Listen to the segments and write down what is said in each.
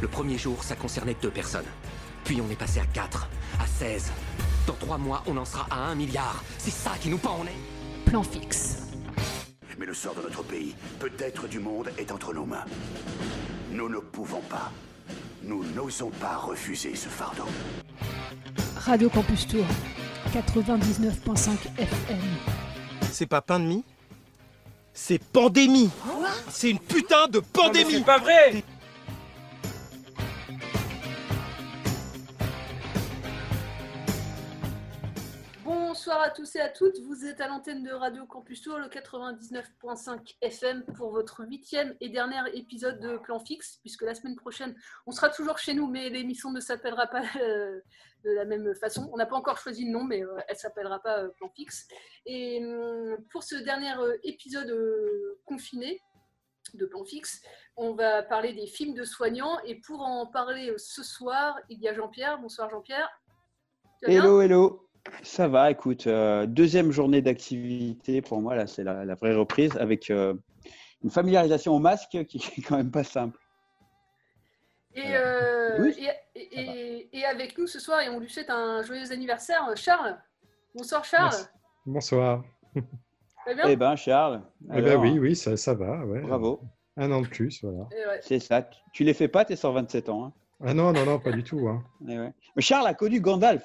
Le premier jour, ça concernait deux personnes. Puis on est passé à 4, à 16. Dans trois mois, on en sera à 1 milliard. C'est ça qui nous pend en est. Plan fixe. Mais le sort de notre pays, peut-être du monde, est entre nos mains. Nous ne pouvons pas. Nous n'osons pas refuser ce fardeau. Radio Campus Tour, 99.5 FM. C'est pas pain de mie? C'est pandémie C'est une putain de pandémie C'est pas vrai Bonsoir à tous et à toutes, vous êtes à l'antenne de Radio Campus Tour, le 99.5 FM pour votre huitième et dernier épisode de Plan Fixe, puisque la semaine prochaine, on sera toujours chez nous, mais l'émission ne s'appellera pas euh, de la même façon. On n'a pas encore choisi le nom, mais euh, elle ne s'appellera pas euh, Plan Fixe. Et hum, pour ce dernier épisode confiné, de plan fixe. On va parler des films de soignants et pour en parler ce soir, il y a Jean-Pierre. Bonsoir Jean-Pierre. Hello, hello. Ça va, écoute, euh, deuxième journée d'activité pour moi, là, c'est la, la vraie reprise avec euh, une familiarisation au masque qui est quand même pas simple. Et, euh, Oui, et, et- et- et avec nous ce soir, et on lui souhaite un joyeux anniversaire, Charles. Bonsoir Charles. Bonsoir. Va bien? Eh ben, Charles, Eh ben oui, oui, ça, ça va. Ouais. bravo. Un an de plus, voilà. Ouais. C'est ça. Tu- les fais pas, tes 127 ans. hein? Ah non, non, non, pas du tout. hein. Eh ouais. Mais Charles a connu Gandalf.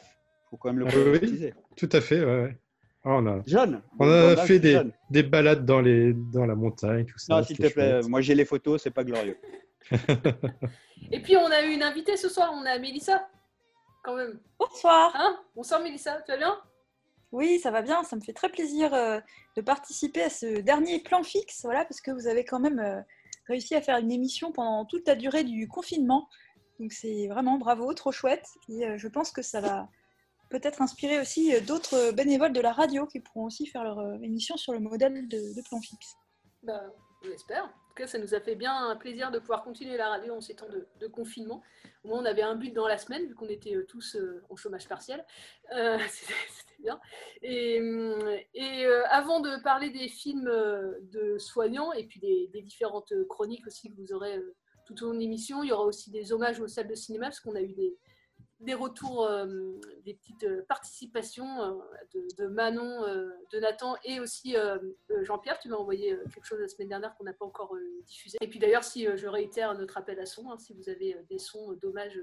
Faut quand même le Ah oui, préciser. Tout à fait, ouais. ouais. Ah, on a, Jeune. on a fait des, jeune. des balades dans, les, dans la montagne, tout ça. Non, s'il te plaît, chouette. moi j'ai les photos, c'est pas glorieux. Et puis on a eu une invitée ce soir, on a Mélissa. Quand même. Bonsoir. Hein? Bonsoir Mélissa, tu vas bien? Oui, ça va bien. Ça me fait très plaisir euh, de participer à ce dernier plan fixe, voilà, parce que vous avez quand même euh, réussi à faire une émission pendant toute la durée du confinement. Donc c'est vraiment bravo, trop chouette. Et euh, je pense que ça va peut-être inspirer aussi euh, d'autres bénévoles de la radio qui pourront aussi faire leur euh, émission sur le modèle de, plan fixe. Bah, on l'espère. En tout cas, ça nous a fait bien plaisir de pouvoir continuer la radio en ces temps de, confinement. Au moins, on avait un but dans la semaine, vu qu'on était euh, tous euh, en chômage partiel. Euh, C'était bien. Et, euh, avant de parler des films euh, de soignants et puis des, différentes euh, chroniques aussi que vous aurez euh, tout au long de l'émission, il y aura aussi des hommages aux salles de cinéma, parce qu'on a eu des, des retours, euh, des petites euh, participations euh, de, Manon, de Nathan et aussi Jean-Pierre. Tu m'as envoyé quelque chose la semaine dernière qu'on n'a pas encore diffusé. Et puis d'ailleurs, si je réitère notre appel à son, hein, si vous avez des sons d'hommage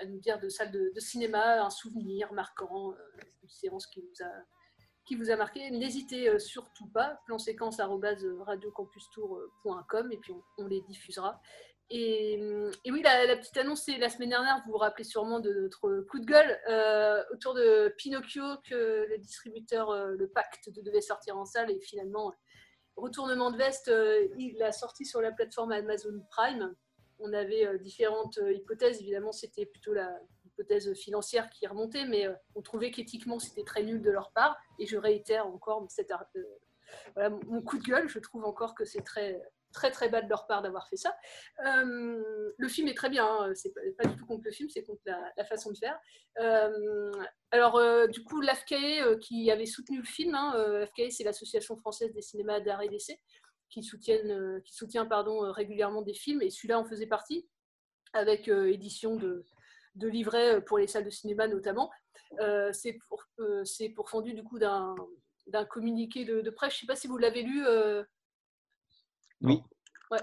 à nous dire de salle de, cinéma, un souvenir marquant, une séance qui vous a qui vous a marqué, n'hésitez surtout pas, plan séquence radiocampustour.com et puis on les diffusera. Et, hum, et oui, la, petite annonce, c'est la semaine dernière, vous vous rappelez sûrement de notre coup de gueule euh, autour de Pinocchio, que le distributeur, euh, le pacte, de- devait sortir en salle et finalement, retournement de veste, euh, il l'a sorti sur la plateforme Amazon Prime. On avait différentes hypothèses, évidemment, c'était plutôt la hypothèse financière qui remontait, mais on trouvait qu'éthiquement, c'était très nul de leur part. Et je réitère encore mon coup de gueule, je trouve encore que c'est très très très bas de leur part d'avoir fait ça. Euh, le film est très bien, hein, c'est pas, du tout contre le film, c'est contre la, façon de faire. Euh, alors euh, du coup, l'AFCAE qui avait soutenu le film, hein, c'est l'association française des cinémas d'art et d'essai, qui, soutiennent, qui soutient pardon, régulièrement des films, et celui-là en faisait partie, avec édition de, livrets pour les salles de cinéma notamment. Euh, c'est pour, euh, pourfendu du coup d'un communiqué de, presse. Je ne sais pas si vous l'avez lu. Oui. Ouais.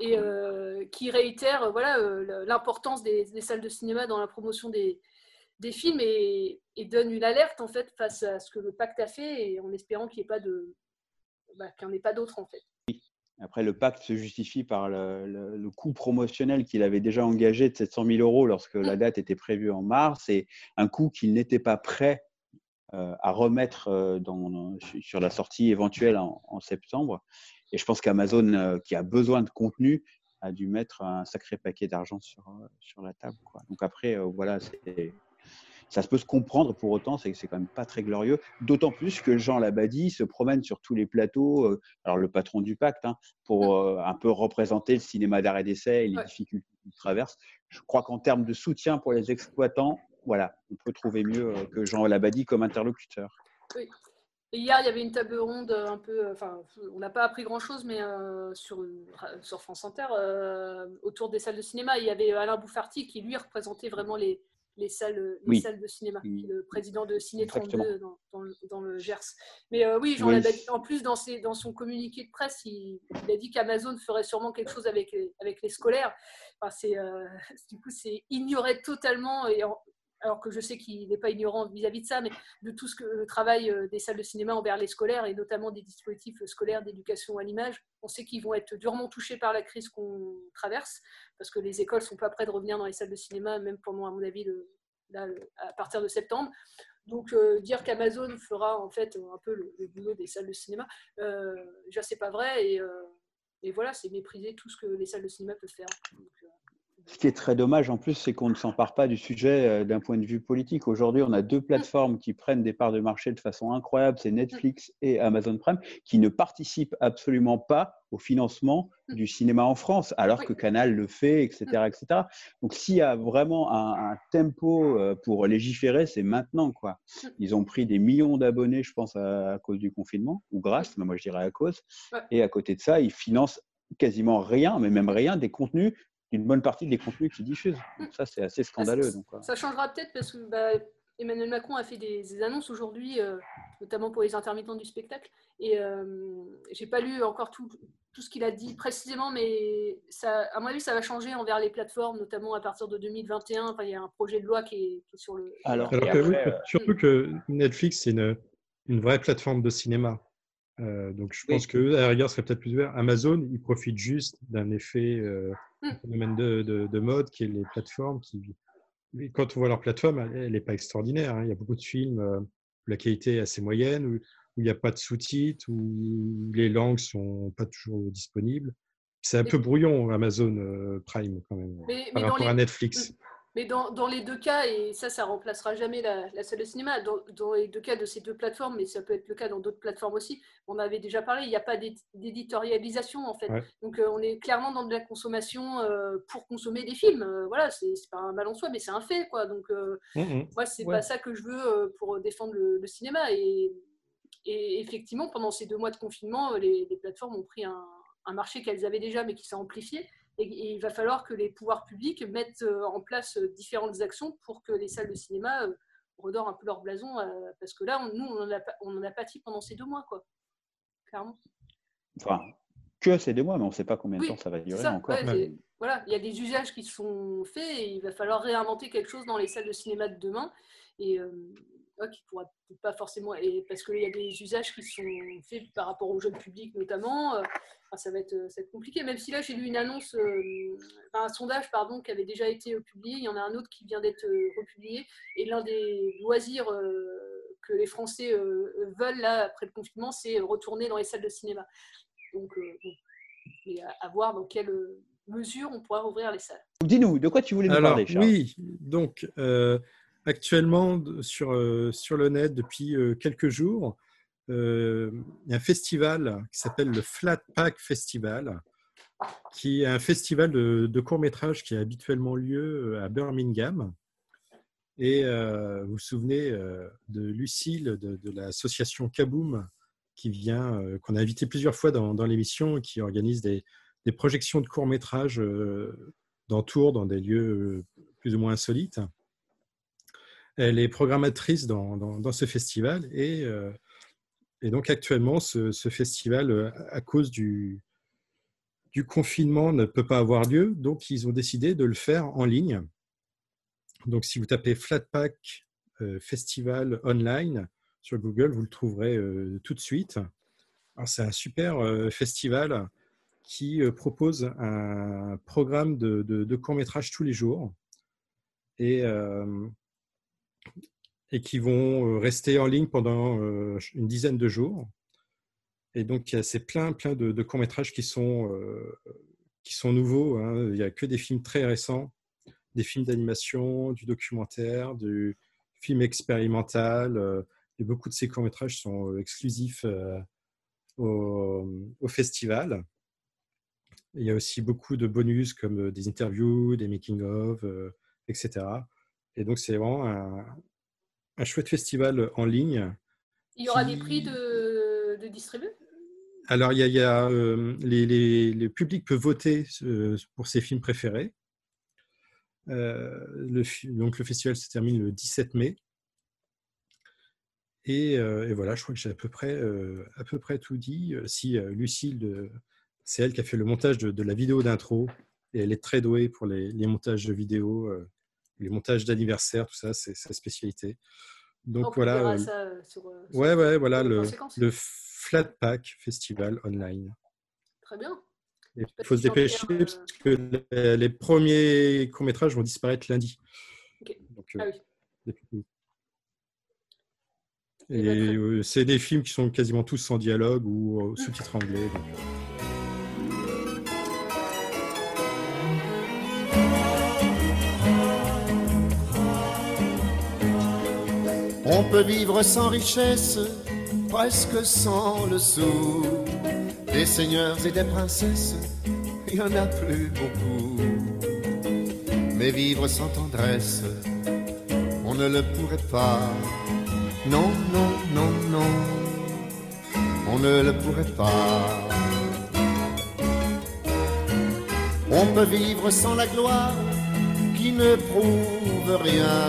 Et euh, qui réitère euh, voilà, euh, l'importance des, des salles de cinéma dans la promotion des, des films et, et donne une alerte en fait face à ce que le pacte a fait et en espérant qu'il n'y ait pas de bah, qu'il n'y en ait pas d'autres en fait. Après, le pacte se justifie par le, le- le coût promotionnel qu'il avait déjà engagé de 700 000 euros lorsque la date était prévue en mars et un coût qu'il n'était pas prêt euh, à remettre euh, dans- sur la sortie éventuelle en, en septembre. Et je pense qu'Amazon, euh, qui a besoin de contenu, a dû mettre un sacré paquet d'argent sur, euh, sur la table. quoi. Donc après, euh, voilà, c'est- ça se peut se comprendre pour autant, c'est c'est quand même pas très glorieux. D'autant plus que Jean Labadie se promène sur tous les plateaux, euh, alors le patron du pacte, hein, pour euh, un peu représenter le cinéma d'arrêt d'essai et les Ouais. difficultés qu'il traverse. Je crois qu'en termes de soutien pour les exploitants, voilà, on peut trouver mieux que Jean Labadie comme interlocuteur. Et hier, il y avait une table ronde un peu, enfin, on n'a pas appris grand-chose, mais sur, sur France Inter, autour des salles de cinéma, il y avait Alain Bouffarty qui, lui, représentait vraiment les, les salles, les salles de cinéma, le président de Cinétron 2 dans, dans, le, Gers. Mais oui, Jean oui. en plus, dans, ses, dans, son communiqué de presse, il, il a dit qu'Amazon ferait sûrement quelque chose avec les, avec les scolaires. Enfin, du coup, c'est ignoré totalement, et alors que je sais qu'il n'est pas ignorant vis-à-vis de ça, mais de tout ce que le travail des salles de cinéma envers les scolaires et notamment des dispositifs scolaires d'éducation à l'image, on sait qu'ils vont être durement touchés par la crise qu'on traverse, parce que les écoles ne sont pas prêtes de revenir dans les salles de cinéma, même pendant, à mon avis, à partir de septembre. Donc euh, dire qu'Amazon fera en fait un peu le, boulot des salles de cinéma, euh, déjà c'est pas vrai et, euh, voilà, c'est mépriser tout ce que les salles de cinéma peuvent faire. Ce qui est très dommage en plus, c'est qu'on ne s'empare pas du sujet d'un point de vue politique. Aujourd'hui, on a deux plateformes qui prennent des parts de marché de façon incroyable, c'est Netflix et Amazon Prime, qui ne participent absolument pas au financement du cinéma en France, alors que Canal le fait, etc. etc. Donc s'il y a vraiment un, un tempo pour légiférer, c'est maintenant. Quoi. Ils ont pris des millions d'abonnés, je pense, à, à, cause du confinement, ou grâce, mais moi je dirais à cause. Et à côté de ça, ils financent quasiment rien, mais même rien, des contenus une bonne partie des contenus qu'ils diffusent. Donc ça, c'est assez scandaleux. Donc, ça changera peut-être parce que bah, Emmanuel Macron a fait des, des annonces aujourd'hui, euh, notamment pour les intermittents du spectacle. Et euh, j'ai pas lu encore tout, tout ce qu'il a dit précisément, mais ça, à mon avis, ça va changer envers les plateformes, notamment à partir de 2021. Enfin, il y a un projet de loi qui est, qui est sur le. Alors, que, surtout que Netflix, c'est une, une vraie plateforme de cinéma. Euh, donc je pense que à la rigueur serait peut-être plus ouvert. Amazon, il profite juste d'un effet, euh, un phénomène de, de, de, mode qui est les plateformes. Qui, quand on voit leur plateforme, elle n'est pas extraordinaire. Hein. Il y a beaucoup de films euh, où la qualité est assez moyenne, où, où il n'y a pas de sous-titres, où les langues sont pas toujours disponibles. C'est un peu brouillon Amazon Prime quand même mais, par mais rapport les... à Netflix. Mais dans, dans, les deux cas, et ça, ça remplacera jamais la, la salle de cinéma, dans, dans, les deux cas de ces deux plateformes, mais ça peut être le cas dans d'autres plateformes aussi, on avait déjà parlé, il n'y a pas d'éditorialisation en fait. Ouais. Donc euh, on est clairement dans de la consommation euh, pour consommer des films. Euh, voilà, c'est pas un mal en soi, mais c'est un fait. quoi. Donc mmh, mmh. moi, c'est ouais. pas ça que je veux pour défendre le, le cinéma. Et, et, effectivement, pendant ces deux mois de confinement, les, les plateformes ont pris un, un marché qu'elles avaient déjà, mais qui s'est amplifié. Et, il va falloir que les pouvoirs publics mettent euh, en place euh, différentes actions pour que les salles de cinéma euh, redorent un peu leur blason, parce que là, on, nous, on en, a, on en a pâti pendant ces deux mois, quoi. Clairement. Enfin, que ces deux mois, mais on ne sait pas combien de oui, temps ça va durer ça, encore. Ouais, voilà, il y a des usages qui sont faits et il va falloir réinventer quelque chose dans les salles de cinéma de demain. Et, euh, qui pourra pas forcément, et parce qu'il y a des usages qui sont faits par rapport au jeune public notamment, euh, enfin, ça, va être, ça va être compliqué. Même si là j'ai lu une annonce, euh, enfin, un sondage pardon, qui avait déjà été publié, il y en a un autre qui vient d'être euh, republié, et l'un des loisirs euh, que les Français euh, veulent là après le confinement, c'est retourner dans les salles de cinéma. Donc, bon, et à, à, voir dans quelle mesure on pourra rouvrir les salles. Dis-nous, de quoi tu voulais nous Alors, parler, Charles? Oui, donc actuellement sur, euh, sur le net depuis euh, quelques jours. Euh, il y a un festival qui s'appelle le Flat Pack Festival, qui est un festival de, de court-métrage qui a habituellement lieu à Birmingham. Et vous vous souvenez de Lucille de, de l'association Kaboom, qu'on a invité plusieurs fois dans, dans l'émission, qui organise des, des projections de courts-métrages dans Tours, dans des lieux plus ou moins insolites. Elle est programmatrice dans, ce festival et, euh, et, donc actuellement, ce, festival, à cause du, confinement, ne peut pas avoir lieu. Donc, ils ont décidé de le faire en ligne. Donc, si vous tapez Flatpak euh, Festival Online sur Google, vous le trouverez euh, tout de suite. C'est un super euh, festival qui euh, propose un programme de, de, de court métrage tous les jours. Et euh, et qui vont rester en ligne pendant une dizaine de jours. Et donc, c'est plein, plein de, courts-métrages qui sont, euh, qui sont nouveaux. Hein. Il n'y a que des films très récents, des films d'animation, du documentaire, du film expérimental. Euh, et beaucoup de ces courts-métrages sont exclusifs euh, au, au, festival. Il y a aussi beaucoup de bonus comme des interviews, des making-of, etc. Et donc, c'est vraiment un, un chouette festival en ligne Il y aura qui- des prix de, de distribu Alors, il y a, il y a, euh, les, les- le public peut voter euh, pour ses films préférés. Euh, le, donc, le festival se termine le 17 mai. Et, et voilà, je crois que j'ai à peu près, à peu près tout dit. Si Lucille, c'est elle qui a fait le montage de, de la vidéo d'intro, et elle est très douée pour les, les montages de vidéos, les montages d'anniversaire, tout ça, c'est sa spécialité. Donc On voilà. euh, ça euh, sur, euh, sur ouais, ouais, voilà le, le Flatpak Festival online. Très bien. Il faut se dépêcher euh, parce que les, les premiers courts-métrages vont disparaître lundi. Ok. Donc, euh, Ah oui. Eh ben, Et c'est des films qui sont quasiment tous sans dialogue ou sous-titres anglais. donc, On peut vivre sans richesse, presque sans le sou. Des seigneurs et des princesses, il y en a plus beaucoup. Mais vivre sans tendresse, on ne le pourrait pas. Non, non, non, non, on ne le pourrait pas. On peut vivre sans la gloire qui ne prouve rien,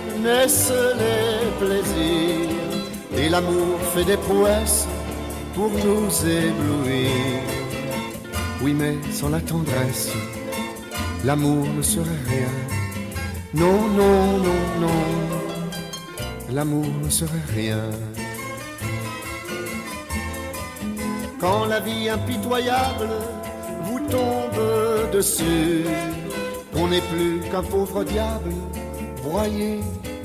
naissent les plaisirs et l'amour fait des prouesses pour nous éblouir. Oui, mais sans la tendresse, l'amour ne serait rien. Non, non, non, non, l'amour ne serait rien. Quand la vie impitoyable vous tombe dessus, on n'est plus qu'un pauvre diable, broyé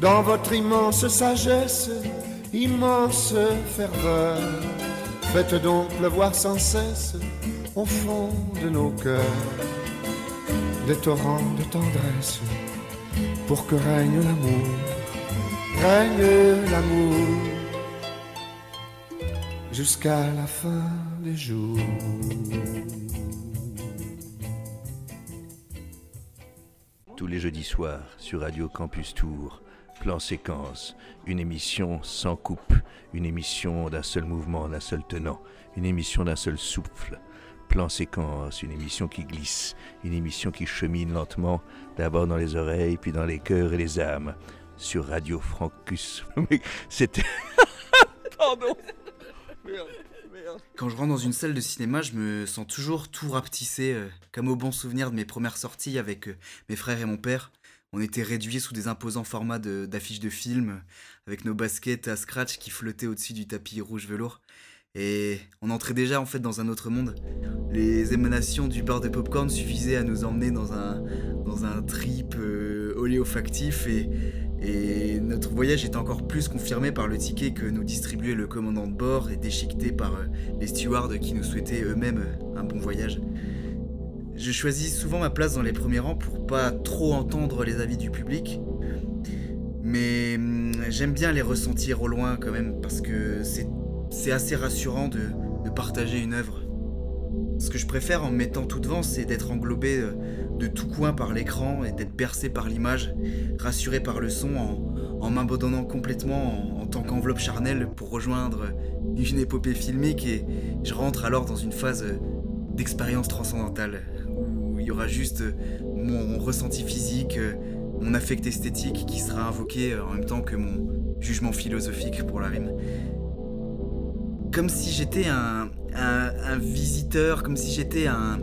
dans votre immense sagesse, immense ferveur, faites donc pleuvoir sans cesse au fond de nos cœurs des torrents de tendresse pour que règne l'amour, règne l'amour jusqu'à la fin des jours. Tous les jeudis soirs sur Radio Campus Tour, Plan Séquence, une émission sans coupe, une émission d'un seul mouvement, d'un seul tenant, une émission d'un seul souffle. Plan Séquence, une émission qui glisse, une émission qui chemine lentement, d'abord dans les oreilles, puis dans les cœurs et les âmes. Sur Radio Francus. C'était. Pardon merde. Quand je rentre dans une salle de cinéma, je me sens toujours tout rapetissé, euh, comme au bon souvenir de mes premières sorties avec euh, mes frères et mon père. On était réduits sous des imposants formats d'affiches de, films, avec nos baskets à scratch qui flottaient au-dessus du tapis rouge velours. Et on entrait déjà en fait dans un autre monde. Les émanations du bar de popcorn suffisaient à nous emmener dans un, dans trip euh, oléofactif et, et notre voyage était encore plus confirmé par le ticket que nous distribuait le commandant de bord et déchiqueté par euh, les stewards qui nous souhaitaient eux-mêmes euh, un bon voyage. Je choisis souvent ma place dans les premiers rangs pour pas trop entendre les avis du public, mais hum, j'aime bien les ressentir au loin quand même parce que c'est assez rassurant de, partager une œuvre. Ce que je préfère en me mettant tout devant, c'est d'être englobé euh, de tout coin par l'écran et d'être bercé par l'image, rassuré par le son en, m'abandonnant complètement en, en tant qu'enveloppe charnelle pour rejoindre une épopée filmique et je rentre alors dans une phase d'expérience transcendantale y aura juste mon ressenti physique, mon affect esthétique qui sera invoqué en même temps que mon jugement philosophique pour la rime. Comme si j'étais un, visiteur, comme si j'étais un,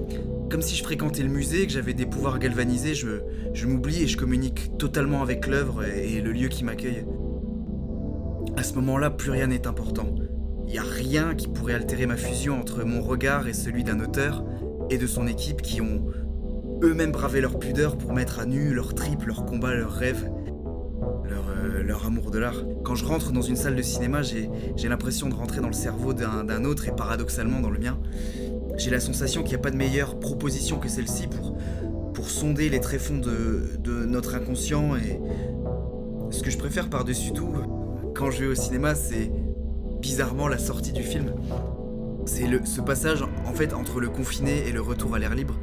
comme si je fréquentais le musée, que j'avais des pouvoirs galvanisés, je, m'oublie et je communique totalement avec l'œuvre et le lieu qui m'accueille. À ce moment-là, plus rien n'est important. Il n'y a rien qui pourrait altérer ma fusion entre mon regard et celui d'un auteur et de son équipe qui ont eux-mêmes bravé leur pudeur pour mettre à nu leur trip, leur combat, leurs rêves, leur, euh, leur amour de l'art. Quand je rentre dans une salle de cinéma, j'ai l'impression de rentrer dans le cerveau d'un autre et paradoxalement dans le mien. J'ai la sensation qu'il n'y a pas de meilleure proposition que celle-ci pour, pour sonder les tréfonds de, de notre inconscient et ce que je préfère par-dessus tout quand je vais au cinéma, c'est bizarrement la sortie du film. C'est ce passage en fait entre le confiné et le retour à l'air libre.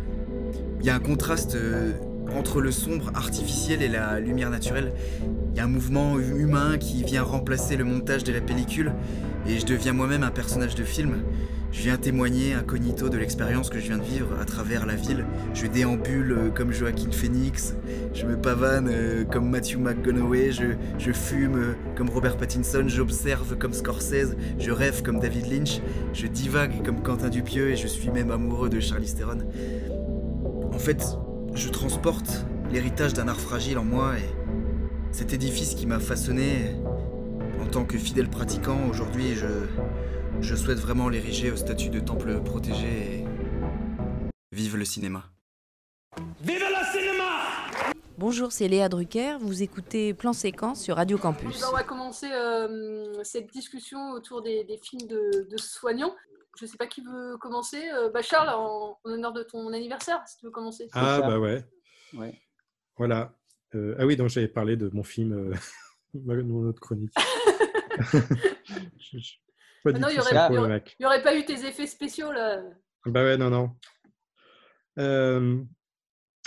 Il y a un contraste euh, entre le sombre artificiel et la lumière naturelle. Il y a un mouvement humain qui vient remplacer le montage de la pellicule et je deviens moi-même un personnage de film. Je viens témoigner incognito de l'expérience que je viens de vivre à travers la ville. Je déambule euh, comme Joaquin Phoenix, je me pavane euh, comme Matthew McConaughey, je, fume comme Robert Pattinson, j'observe comme Scorsese, je rêve comme David Lynch, je divague comme Quentin Dupieux et je suis même amoureux de Charlize Theron. En fait, je transporte l'héritage d'un art fragile en moi et cet édifice qui m'a façonné en tant que fidèle pratiquant, aujourd'hui je, je souhaite vraiment l'ériger au statut de temple protégé et vive le cinéma. Vive le cinéma Bonjour, c'est Léa Drucker. Vous écoutez Plan Séquence sur Radio Campus. On va commencer euh, cette discussion autour des, des films de, de soignants. Je ne sais pas qui veut commencer. Euh, bah, Charles, en, en honneur de ton anniversaire, si tu veux commencer. Ah, bah ouais. Ouais. Voilà. Euh, ah oui, donc j'avais parlé de mon film, euh, mon autre chronique. Je- je- pas Ah non, il n'y aurait, le aurait- pas eu tes effets spéciaux là. Bah ouais, non, non. Euh,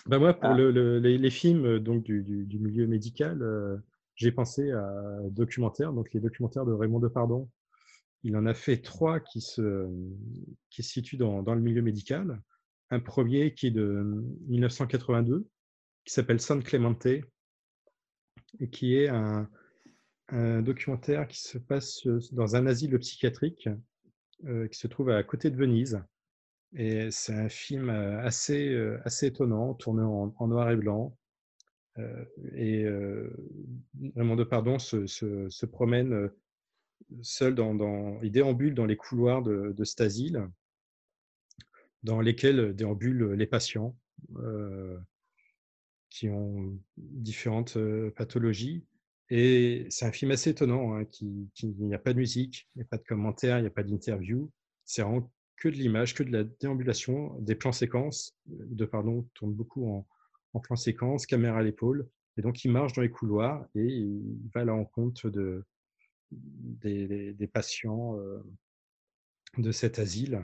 bah moi, pour Ah. le- le- les, les films donc, du, du- du milieu médical, euh, j'ai pensé à documentaires, donc les documentaires de Raymond Depardon. Il en a fait trois qui se, qui se situent dans, dans le milieu médical. Un premier qui est de 1982, qui s'appelle San Clemente, et qui est un, documentaire qui se passe euh, dans un asile psychiatrique euh, qui se trouve à côté de Venise. Et c'est un film euh, assez, euh, assez étonnant, tourné en, noir et blanc. Euh, et euh, Raymond Depardon se, se, se promène euh, seul dans, il déambule dans les couloirs de, de cet asile, dans lesquels déambulent les patients euh, qui ont différentes euh, pathologies. Et c'est un film assez étonnant, hein, qui, il n'y a pas de musique, il n'y a pas de commentaires, il n'y a pas d'interview. C'est vraiment que de l'image, que de la déambulation, des plans séquences. De pardon tourne beaucoup en, en plan caméra à l'épaule. Et donc il marche dans les couloirs et il va à la rencontre de, des, patients de cet asile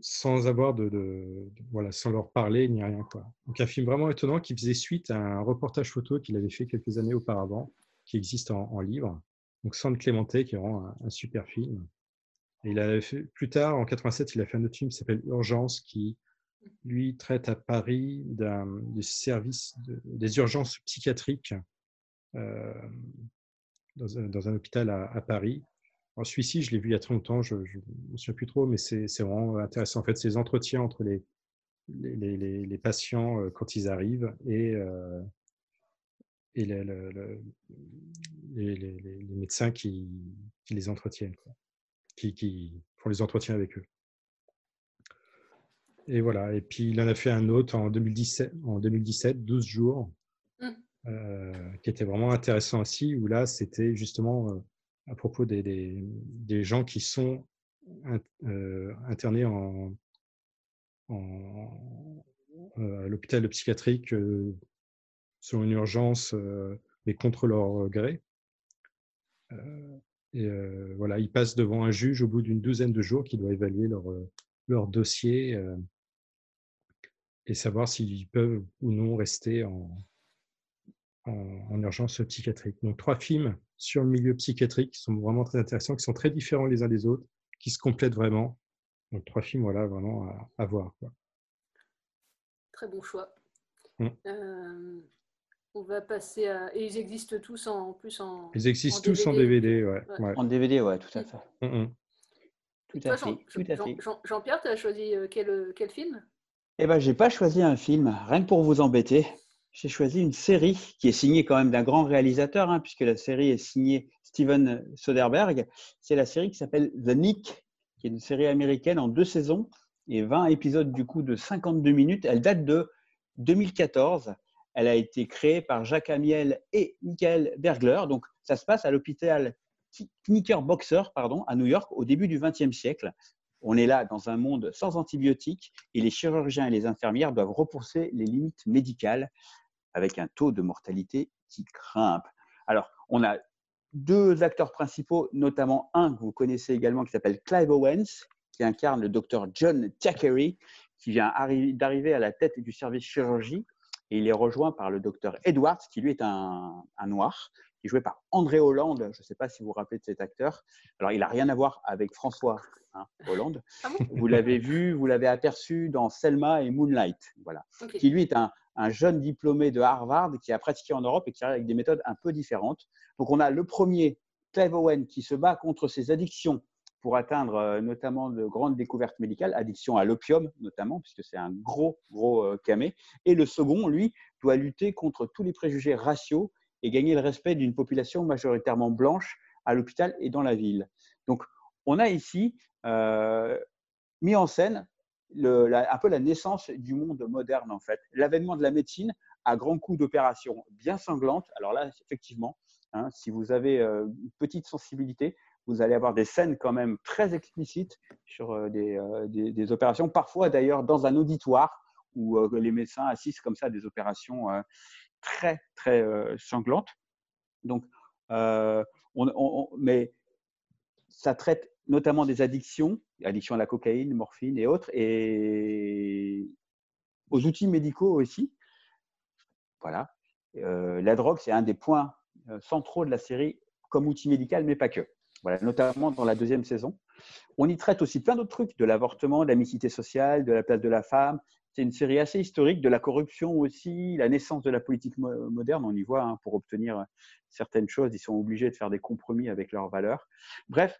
sans avoir de, voilà sans leur parler ni rien quoi. Donc un film vraiment étonnant qui faisait suite à un reportage photo qu'il avait fait quelques années auparavant qui existe en, livre. Donc San Clemente qui vraiment un, un super film. Et il a fait plus tard en 87 il a fait un autre film qui s'appelle Urgence qui lui traite à Paris d'un des services de- des urgences psychiatriques dans, un, hôpital à, Paris. Alors, celui-ci, je l'ai vu il y a très longtemps, je ne me souviens plus trop, mais c'est vraiment intéressant. En fait, les entretiens entre les, patients euh, quand ils arrivent et, euh, les, médecins qui, les entretiennent. Qui, font les entretiens avec eux. Et voilà. Et puis, il en a fait un autre en 2017, en 2017 12 jours, qui était vraiment intéressant aussi, où là, c'était justement euh, à propos des, des, des gens qui sont euh, internés en, en- euh, à l'hôpital psychiatrique euh, selon une urgence, euh, mais contre leur gré. Euh, Et euh, voilà, ils passent devant un juge au bout d'une douzaine de jours qui doit évaluer leur, euh, leur dossier euh, et savoir s'ils peuvent ou non rester en, en, en urgence psychiatrique. Donc, trois films sur le milieu psychiatrique qui sont vraiment très intéressants, qui sont très différents les uns des autres, qui se complètent vraiment. Donc, trois films, voilà, vraiment à, à voir. Quoi. Très bon choix. Mm. Euh, on va passer à. Et ils existent tous en, en plus en. Ils existent en tous en DVD, ouais. Ouais. ouais. En DVD, ouais, tout à fait. Mm, mm. Tout Toi, à fait. Jean- Tout à Jean- fait. Jean- Jean-Pierre, tu as choisi euh, quel, quel film? Eh ben, j'ai pas choisi un film, rien que pour vous embêter. J'ai choisi une série qui est signée quand même d'un grand réalisateur, hein, puisque la série est signée Steven Soderbergh. C'est la série qui s'appelle The Nick, qui est une série américaine en deux saisons et 20 épisodes du coup de 52 minutes. Elle date de 2014. Elle a été créée par Jacques Amiel et Michael Bergler. Donc, ça se passe à l'hôpital Knickerbocker, pardon, à New York, au début du XXe siècle. On est là dans un monde sans antibiotiques et les chirurgiens et les infirmières doivent repousser les limites médicales avec un taux de mortalité qui grimpe. Alors, on a deux acteurs principaux, notamment un que vous connaissez également qui s'appelle Clive Owens, qui incarne le docteur John Thackeray, qui vient arri- d'arriver à la tête du service chirurgie. Et il est rejoint par le docteur Edwards, qui lui est un noir, qui joué par André Hollande. Je ne sais pas si vous vous rappelez de cet acteur. Alors, il n'a rien à voir avec François hein, Hollande. Vous l'avez vu, vous l'avez aperçu dans Selma et Moonlight. Voilà qui lui est un, un jeune diplômé de Harvard qui a pratiqué en Europe et qui arrive avec des méthodes un peu différentes. Donc on a le premier, Clive Owen, qui se bat contre ses addictions pour atteindre euh, notamment de grandes découvertes médicales, addiction à l'opium notamment, puisque c'est un gros, gros euh, camé. Et le second, lui, doit lutter contre tous les préjugés raciaux et gagner le respect d'une population majoritairement blanche à l'hôpital et dans la ville. Donc on a ici euh, mis en scène un peu la naissance du monde moderne, en fait. L'avènement de la médecine à grands coups d'opérations bien sanglantes. Alors là, effectivement, hein, si vous avez euh, une petite sensibilité, vous allez avoir des scènes quand même très explicites sur euh, des, des- des opérations, parfois d'ailleurs dans un auditoire où les médecins assistent comme ça à des opérations très, très euh, sanglantes. Donc, euh, on- mais ça traite notamment des addictions, addiction à la cocaïne, morphine et autres, et aux outils médicaux aussi. Voilà. Euh, la drogue, c'est un des points euh, centraux de la série comme outil médical, mais pas que. Voilà, notamment dans la deuxième saison. On y traite aussi plein d'autres trucs, de l'avortement, de la mixité sociale, de la place de la femme. C'est une série assez historique, de la corruption aussi, la naissance de la politique mo- moderne. On y voit, hein, pour obtenir certaines choses, ils sont obligés de faire des compromis avec leurs valeurs. Bref,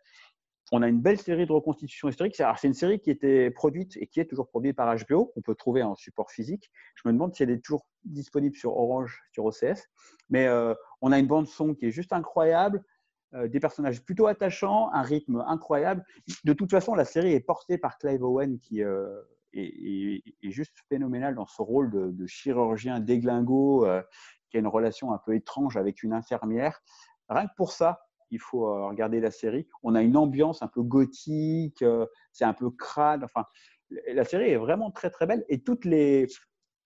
on a une belle série de reconstitutions historiques. C'est une série qui était produite et qui est toujours produite par HBO, qu'on peut trouver en support physique. Je me demande si elle est toujours disponible sur Orange, sur OCS. Mais euh, on a une bande son qui est juste incroyable, euh, des personnages plutôt attachants, un rythme incroyable. De toute façon, la série est portée par Clive Owen qui euh, est, est- juste phénoménal dans ce rôle de, chirurgien déglingo euh, qui a une relation un peu étrange avec une infirmière. Rien que pour ça, il faut euh, regarder la série. On a une ambiance un peu gothique, euh, c'est un peu crade. Enfin, la série est vraiment très très belle et toutes les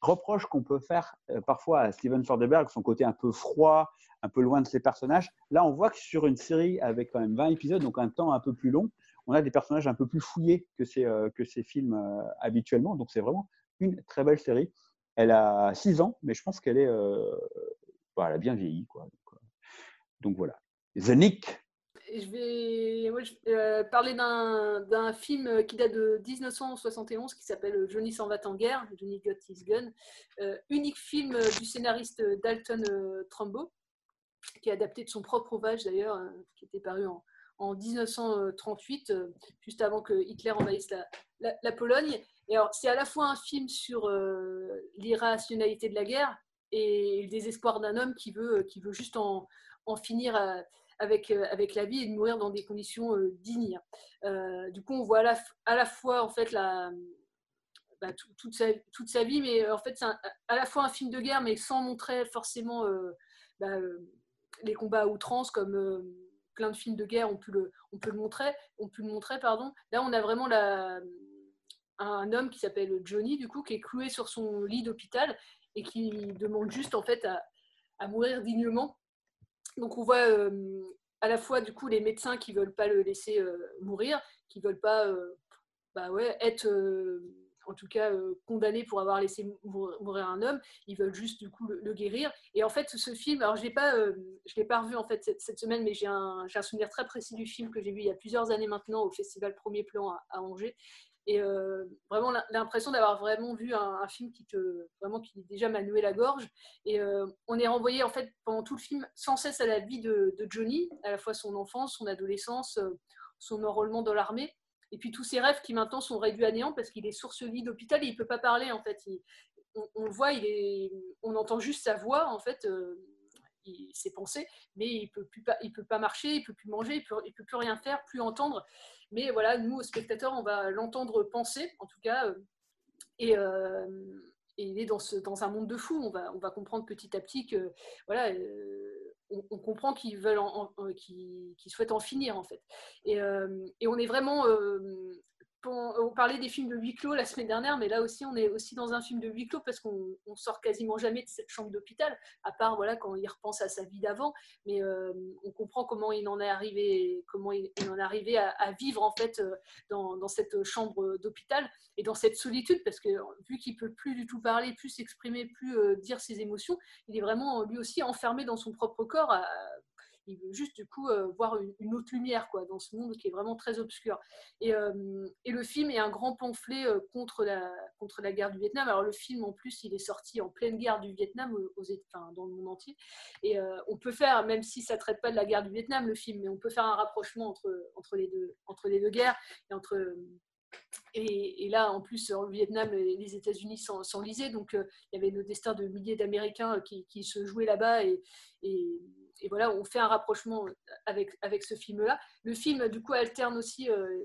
reproches qu'on peut faire parfois à Steven Soderbergh, son côté un peu froid, un peu loin de ses personnages. Là, on voit que sur une série avec quand même 20 épisodes, donc un temps un peu plus long, on a des personnages un peu plus fouillés que ces, euh, films euh, habituellement. Donc c'est vraiment une très belle série. Elle a 6 ans, mais je pense qu'elle est, euh, bah, a bien vieilli. Quoi. Donc, voilà. The je vais parler d'un film qui date de 1971 qui s'appelle Johnny s'en va en guerre, Johnny Got His Gun. Unique film du scénariste Dalton euh, Trumbo, qui est adapté de son propre ouvrage d'ailleurs, qui était paru en, en 1938, euh, juste avant que Hitler envahisse la, Pologne. Et alors, c'est à la fois un film sur euh, l'irrationalité de la guerre et le désespoir d'un homme qui veut, qui veut juste en, finir euh, avec, euh, avec la vie et de mourir dans des conditions euh, dignes. Euh, du coup, on voit à la, fois en fait la, bah, tout- toute, sa, toute sa vie, mais euh, en fait, c'est à la fois un film de guerre, mais sans montrer forcément euh, bah, euh, les combats à outrance comme euh, plein de films de guerre ont pu le, on peut le montrer. On peut le montrer, pardon. Là, on a vraiment la, un homme qui s'appelle Johnny, du coup, qui est cloué sur son lit d'hôpital et qui demande juste en fait à, mourir dignement. Donc on voit euh, à la fois du coup les médecins qui veulent pas le laisser mourir, qui veulent pas bah ouais, être en tout cas condamné pour avoir laissé mourir un homme. Ils veulent juste du coup le, guérir. Et en fait, ce film, alors je pas, je l'ai pas revu en fait cette, semaine, mais j'ai un, un, souvenir très précis du film que j'ai vu il y a plusieurs années maintenant au festival Premier Plan à, Angers. Et vraiment l'impression d'avoir vraiment vu un, film qui te vraiment qui déjà m'a noué la gorge. Et on est renvoyé en fait pendant tout le film sans cesse à la vie de Johnny, à la fois son enfance, son adolescence, son enrôlement dans l'armée. Et puis tous ses rêves qui maintenant sont réduits à néant parce qu'il est source lit d'hôpital et il ne peut pas parler en fait. on, le voit, on entend juste sa voix en fait, euh, ses pensées, mais il peut plus pas, peut pas marcher, il peut plus manger, il peut, il peut plus rien faire, plus entendre. Mais voilà, nous, spectateurs, on va l'entendre penser, en tout cas, euh, et, euh, et, il est dans un monde de fous. On va, on va comprendre petit à petit que voilà on, comprend qu'ils veulent, qu'ils souhaitent en finir en fait. Et, euh, on est vraiment euh, on parlait des films de huis clos la semaine dernière, mais là aussi, on est aussi dans un film de huis clos parce qu'on sort quasiment jamais de cette chambre d'hôpital, à part voilà quand il repense à sa vie d'avant. Mais euh, on comprend comment il en est arrivé, comment il, en est arrivé à, vivre en fait euh, dans, cette chambre d'hôpital et dans cette solitude, parce que vu qu'il peut plus du tout parler, plus s'exprimer, plus euh, dire ses émotions, il est vraiment lui aussi enfermé dans son propre corps. Il veut juste du coup euh, voir une, autre lumière quoi, dans ce monde qui est vraiment très obscur. Et, euh, et le film est un grand pamphlet euh, contre, la, contre la guerre du Vietnam. Alors le film en plus, il est sorti en pleine guerre du Vietnam aux, enfin, dans le monde entier. Et on peut faire, même si ça ne traite pas de la guerre du Vietnam, le film, mais on peut faire un rapprochement entre, entre, les, deux, entre les deux guerres et entre... Et, là, en plus, en Vietnam, les États-Unis s'enlisaient, donc il y avait le destin de milliers d'Américains qui, qui, se jouaient là-bas et, et, et voilà, on fait un rapprochement avec, avec ce film-là. Le film, du coup, alterne aussi, euh,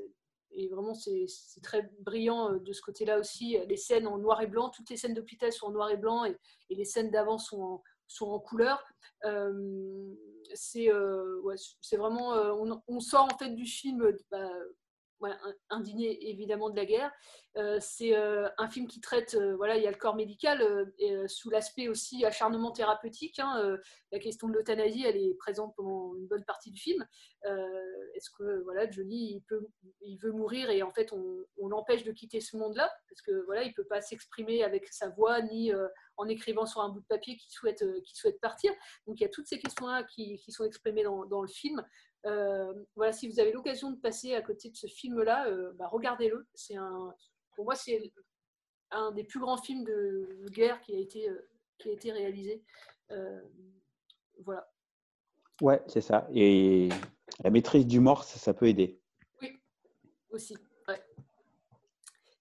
et vraiment, c'est très brillant euh, de ce côté-là aussi, les scènes en noir et blanc. Toutes les scènes d'hôpital sont en noir et blanc, et, les scènes d'avant sont en, sont en couleur. Euh, c'est ouais, vraiment, on, sort en fait du film bah, indigné évidemment de la guerre. Euh, c'est euh, un film qui traite, euh, voilà, il y a le corps médical sous l'aspect aussi acharnement thérapeutique. Hein, la question de l'euthanasie, elle est présente pendant une bonne partie du film. Est-ce que voilà, Johnny, il, peut, il veut mourir et en fait on, l'empêche de quitter ce monde-là? Parce que voilà, il peut pas s'exprimer avec sa voix ni en écrivant sur un bout de papier qui souhaite, qui souhaite partir. Donc il y a toutes ces questions-là qui, sont exprimées dans le film. Euh, voilà, si vous avez l'occasion de passer à côté de ce film-là, euh, bah, regardez-le. C'est un, pour moi, c'est un des plus grands films de, guerre qui a été, euh, qui a été réalisé. voilà. Ouais, c'est ça. Et la maîtrise du mort, ça, peut aider. Oui, aussi.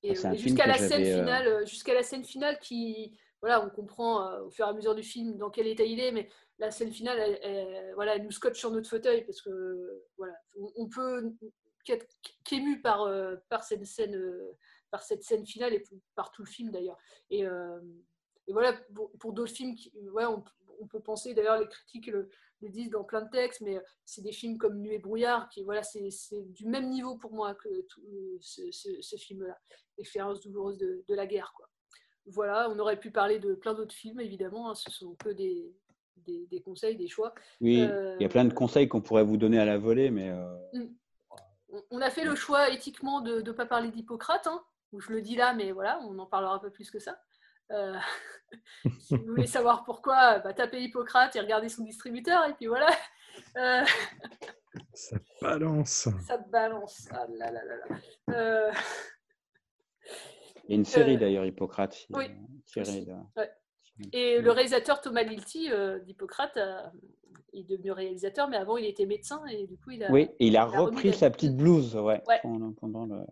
Et, jusqu'à la scène finale, jusqu'à la scène finale qui, voilà, on comprend au fur et à mesure du film dans quel état il est, mais la scène finale, elle, voilà, nous scotche sur notre fauteuil parce que voilà, on, peut être qu'ému par, euh, par cette scène, euh, par cette scène finale et par tout le film d'ailleurs. Et, euh, voilà, pour, d'autres films, on, peut penser d'ailleurs les critiques le, disent dans plein de textes, mais c'est des films comme Nuit et brouillard qui voilà, c'est du même niveau pour moi que ce, film-là, l'expérience douloureuse de, la guerre. Voilà, on aurait pu parler de plein d'autres films évidemment, hein, ce sont que des, des, conseils, des choix. Oui, il y a euh, plein de conseils qu'on pourrait vous donner à la volée, mais. Euh, mm. On a fait le choix éthiquement de ne pas parler d'Hippocrate, hein, je le dis là, mais voilà, on en parlera un peu plus que ça. Euh, si vous voulez savoir pourquoi, bah, tapez Hippocrate et regardez son distributeur, et puis voilà. Ça balance. Ça balance. Ah là là là Il y a une série d'ailleurs, Hippocrate. Oui. Et le réalisateur Thomas Lilti euh, d'Hippocrate est devenu réalisateur, mais avant il était médecin et du coup il a. Oui, il a, repris sa petite blouse ouais, pendant, le...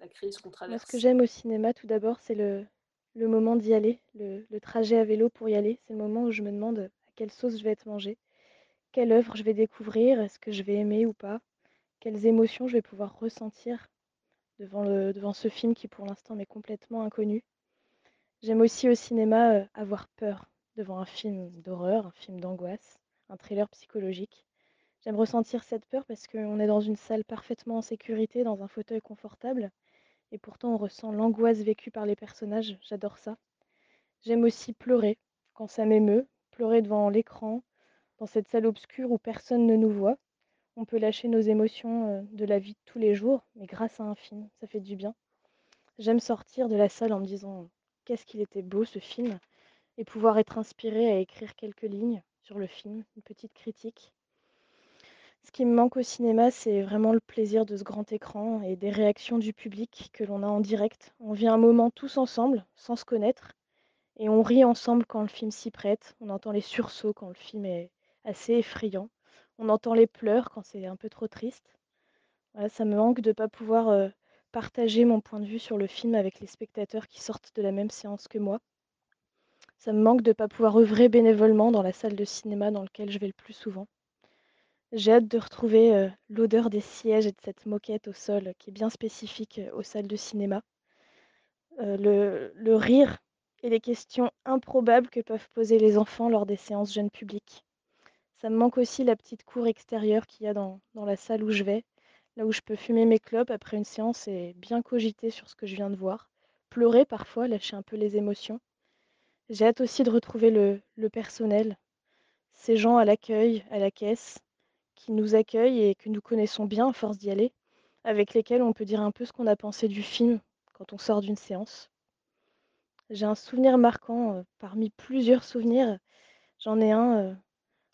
la crise qu'on traverse. ce que j'aime au cinéma, tout d'abord, c'est le, le moment d'y aller, le, le, trajet à vélo pour y aller. C'est le moment où je me demande à quelle sauce je vais être mangée, quelle œuvre je vais découvrir, est-ce que je vais aimer ou pas, quelles émotions je vais pouvoir ressentir devant, le, devant ce film qui pour l'instant m'est complètement inconnu. J'aime aussi au cinéma avoir peur devant un film d'horreur, un film d'angoisse, un thriller psychologique. J'aime ressentir cette peur parce qu'on est dans une salle parfaitement en sécurité, dans un fauteuil confortable, et pourtant on ressent l'angoisse vécue par les personnages. J'adore ça. J'aime aussi pleurer quand ça m'émeut, pleurer devant l'écran, Dans cette salle obscure où personne ne nous voit, on peut lâcher nos émotions de la vie de tous les jours, mais grâce à un film, ça fait du bien. J'aime sortir de la salle en me disant qu'est-ce qu'il était beau ce film et pouvoir être inspiré à écrire quelques lignes sur le film, une petite critique. Ce qui me manque au cinéma, c'est vraiment le plaisir de ce grand écran et des réactions du public que l'on a en direct. On vit un moment tous ensemble, sans se connaître, et on rit ensemble quand le film s'y prête. On entend les sursauts quand le film est assez effrayant. On entend les pleurs quand c'est un peu trop triste. Ça me manque de ne pas pouvoir euh, partager mon point de vue sur le film avec les spectateurs qui sortent de la même séance que moi. Ça me manque de ne pas pouvoir œuvrer bénévolement dans la salle de cinéma dans laquelle je vais le plus souvent. J'ai hâte de retrouver euh, l'odeur des sièges et de cette moquette au sol qui est bien spécifique euh, aux salles de cinéma. Euh, le, rire et les questions improbables que peuvent poser les enfants lors des séances jeunes publics. Ça me manque aussi la petite cour extérieure qu'il y a dans la salle où je vais, là où je peux fumer mes clopes après une séance et bien cogiter sur ce que je viens de voir, pleurer parfois, lâcher un peu les émotions. J'ai hâte aussi de retrouver le, personnel, ces gens à l'accueil, à la caisse, qui nous accueillent et que nous connaissons bien à force d'y aller, avec lesquels on peut dire un peu ce qu'on a pensé du film quand on sort d'une séance. J'ai un souvenir marquant euh, parmi plusieurs souvenirs. J'en ai un euh,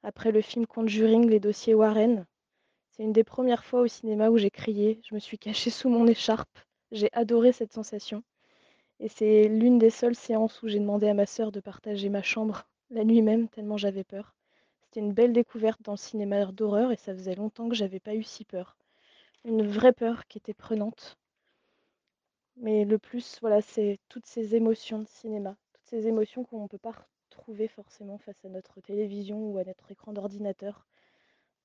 après le film Conjuring, les dossiers Warren. Une des premières fois au cinéma où j'ai crié. Je me suis cachée sous mon écharpe. J'ai adoré cette sensation. Et c'est l'une des seules séances où j'ai demandé à ma sœur de partager ma chambre la nuit même, tellement j'avais peur. C'était une belle découverte dans le cinéma d'horreur et ça faisait longtemps que j'avais pas eu si peur. Une vraie peur qui était prenante. Mais le plus, voilà, c'est toutes ces émotions de cinéma, toutes ces émotions qu'on ne peut pas retrouver forcément face à notre télévision ou à notre écran d'ordinateur.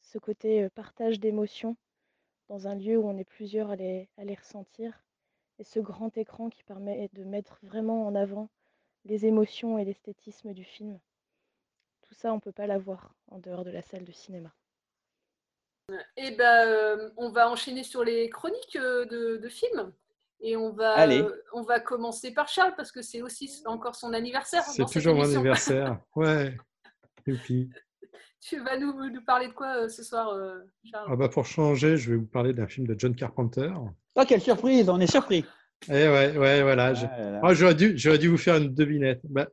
Ce côté partage d'émotions dans un lieu où on est plusieurs à les, à les ressentir. Et ce grand écran qui permet de mettre vraiment en avant les émotions et l'esthétisme du film. Tout ça, on ne peut pas l'avoir en dehors de la salle de cinéma. Et ben, euh, on va enchaîner sur les chroniques euh, de, de films. Et on va, Allez. euh, on va commencer par Charles parce que c'est aussi encore son anniversaire. C'est dans cette toujours mon anniversaire. Ouais. Tu vas nous, nous parler de quoi euh, ce soir, euh, Charles Ah bah pour changer, je vais vous parler d'un film de John Carpenter. Oh, quelle surprise, on est surpris. Eh ouais, ouais, voilà. Ah. Ah, j'aurais dû, j'aurais dû vous faire une devinette. Bah,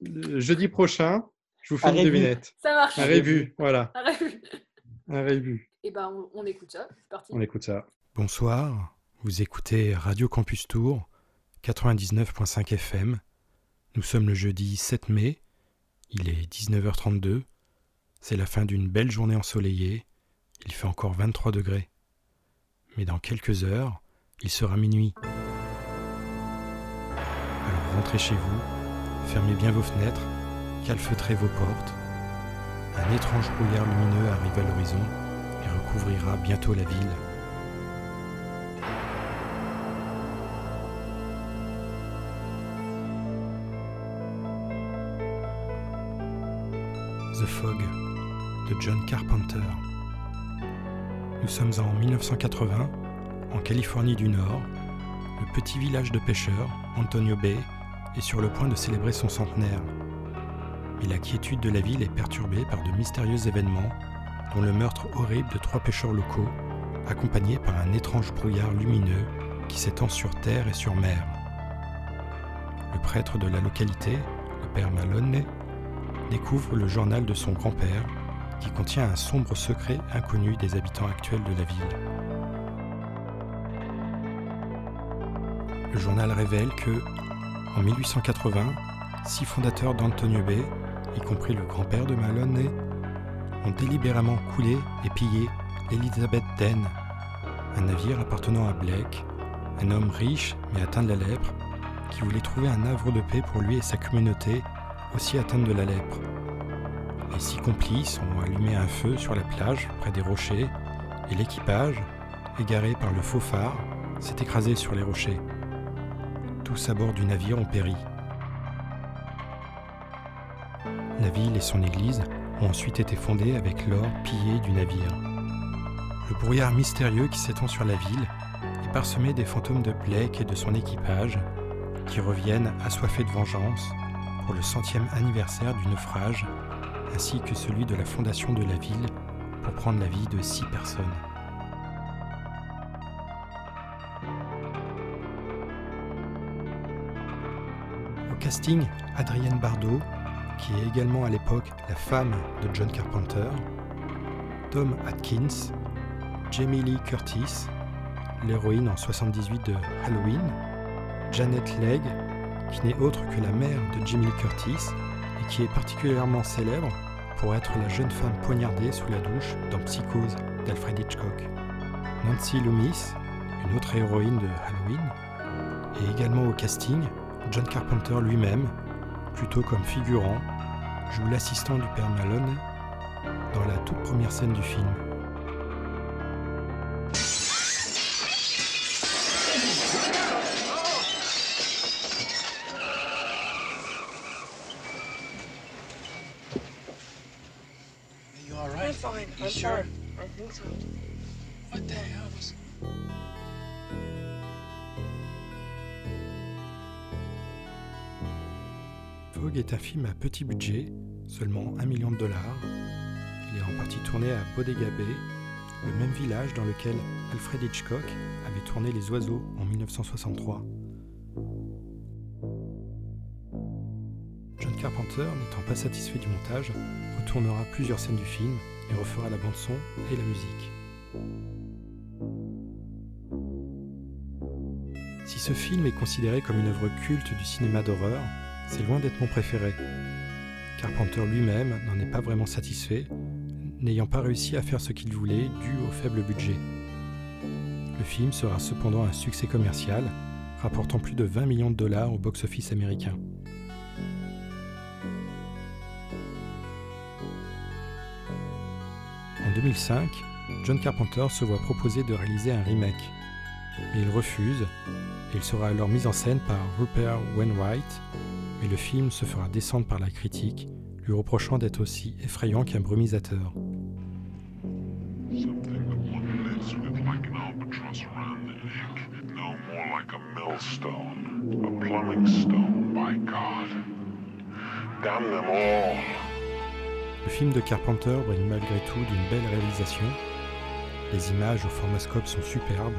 le jeudi prochain, je vous fais Un une devinette. Ça marche. Un révu, voilà. Un révu. Un révu. Et ben, on, on écoute ça. C'est parti. On écoute ça. Bonsoir, vous écoutez Radio Campus Tour, 99.5 FM. Nous sommes le jeudi 7 mai, il est 19h32. C'est la fin d'une belle journée ensoleillée, il fait encore 23 degrés. Mais dans quelques heures, il sera minuit. Alors rentrez chez vous, fermez bien vos fenêtres, calfeutrez vos portes. Un étrange brouillard lumineux arrive à l'horizon et recouvrira bientôt la ville. The Fog de John Carpenter. Nous sommes en 1980, en Californie du Nord. Le petit village de pêcheurs, Antonio Bay, est sur le point de célébrer son centenaire. Mais la quiétude de la ville est perturbée par de mystérieux événements, dont le meurtre horrible de trois pêcheurs locaux, accompagné par un étrange brouillard lumineux qui s'étend sur terre et sur mer. Le prêtre de la localité, le père Malone, découvre le journal de son grand-père qui contient un sombre secret inconnu des habitants actuels de la ville. Le journal révèle que, en 1880, six fondateurs d'Antonio Bay, y compris le grand-père de Malone, ont délibérément coulé et pillé l'Elizabeth Den, un navire appartenant à Blake, un homme riche mais atteint de la lèpre, qui voulait trouver un havre de paix pour lui et sa communauté aussi atteinte de la lèpre. Les six complices ont allumé un feu sur la plage près des rochers et l'équipage, égaré par le faux phare, s'est écrasé sur les rochers. Tous à bord du navire ont péri. La ville et son église ont ensuite été fondées avec l'or pillé du navire. Le brouillard mystérieux qui s'étend sur la ville est parsemé des fantômes de Blake et de son équipage qui reviennent assoiffés de vengeance pour le centième anniversaire du naufrage ainsi que celui de la fondation de la ville pour prendre la vie de six personnes. Au casting, Adrienne Bardot, qui est également à l'époque la femme de John Carpenter, Tom Atkins, Jamie Lee Curtis, l'héroïne en 78 de Halloween, Janet Legg, qui n'est autre que la mère de Jamie Lee Curtis et qui est particulièrement célèbre pour être la jeune femme poignardée sous la douche dans Psychose d'Alfred Hitchcock. Nancy Loomis, une autre héroïne de Halloween, et également au casting, John Carpenter lui-même, plutôt comme figurant, joue l'assistant du père Malone dans la toute première scène du film. Sure? I think so. What the hell was... Vogue est un film à petit budget, seulement 1 million de dollars. Il est en partie tourné à Bodega Bay, le même village dans lequel Alfred Hitchcock avait tourné Les Oiseaux en 1963. John Carpenter, n'étant pas satisfait du montage, retournera plusieurs scènes du film et refera la bande son et la musique. Si ce film est considéré comme une œuvre culte du cinéma d'horreur, c'est loin d'être mon préféré. Carpenter lui-même n'en est pas vraiment satisfait, n'ayant pas réussi à faire ce qu'il voulait dû au faible budget. Le film sera cependant un succès commercial, rapportant plus de 20 millions de dollars au box-office américain. 2005, John Carpenter se voit proposer de réaliser un remake, mais il refuse, il sera alors mis en scène par Rupert Wainwright, mais le film se fera descendre par la critique, lui reprochant d'être aussi effrayant qu'un brumisateur. Damn them. Le film de Carpenter brille malgré tout d'une belle réalisation. Les images au format scope sont superbes.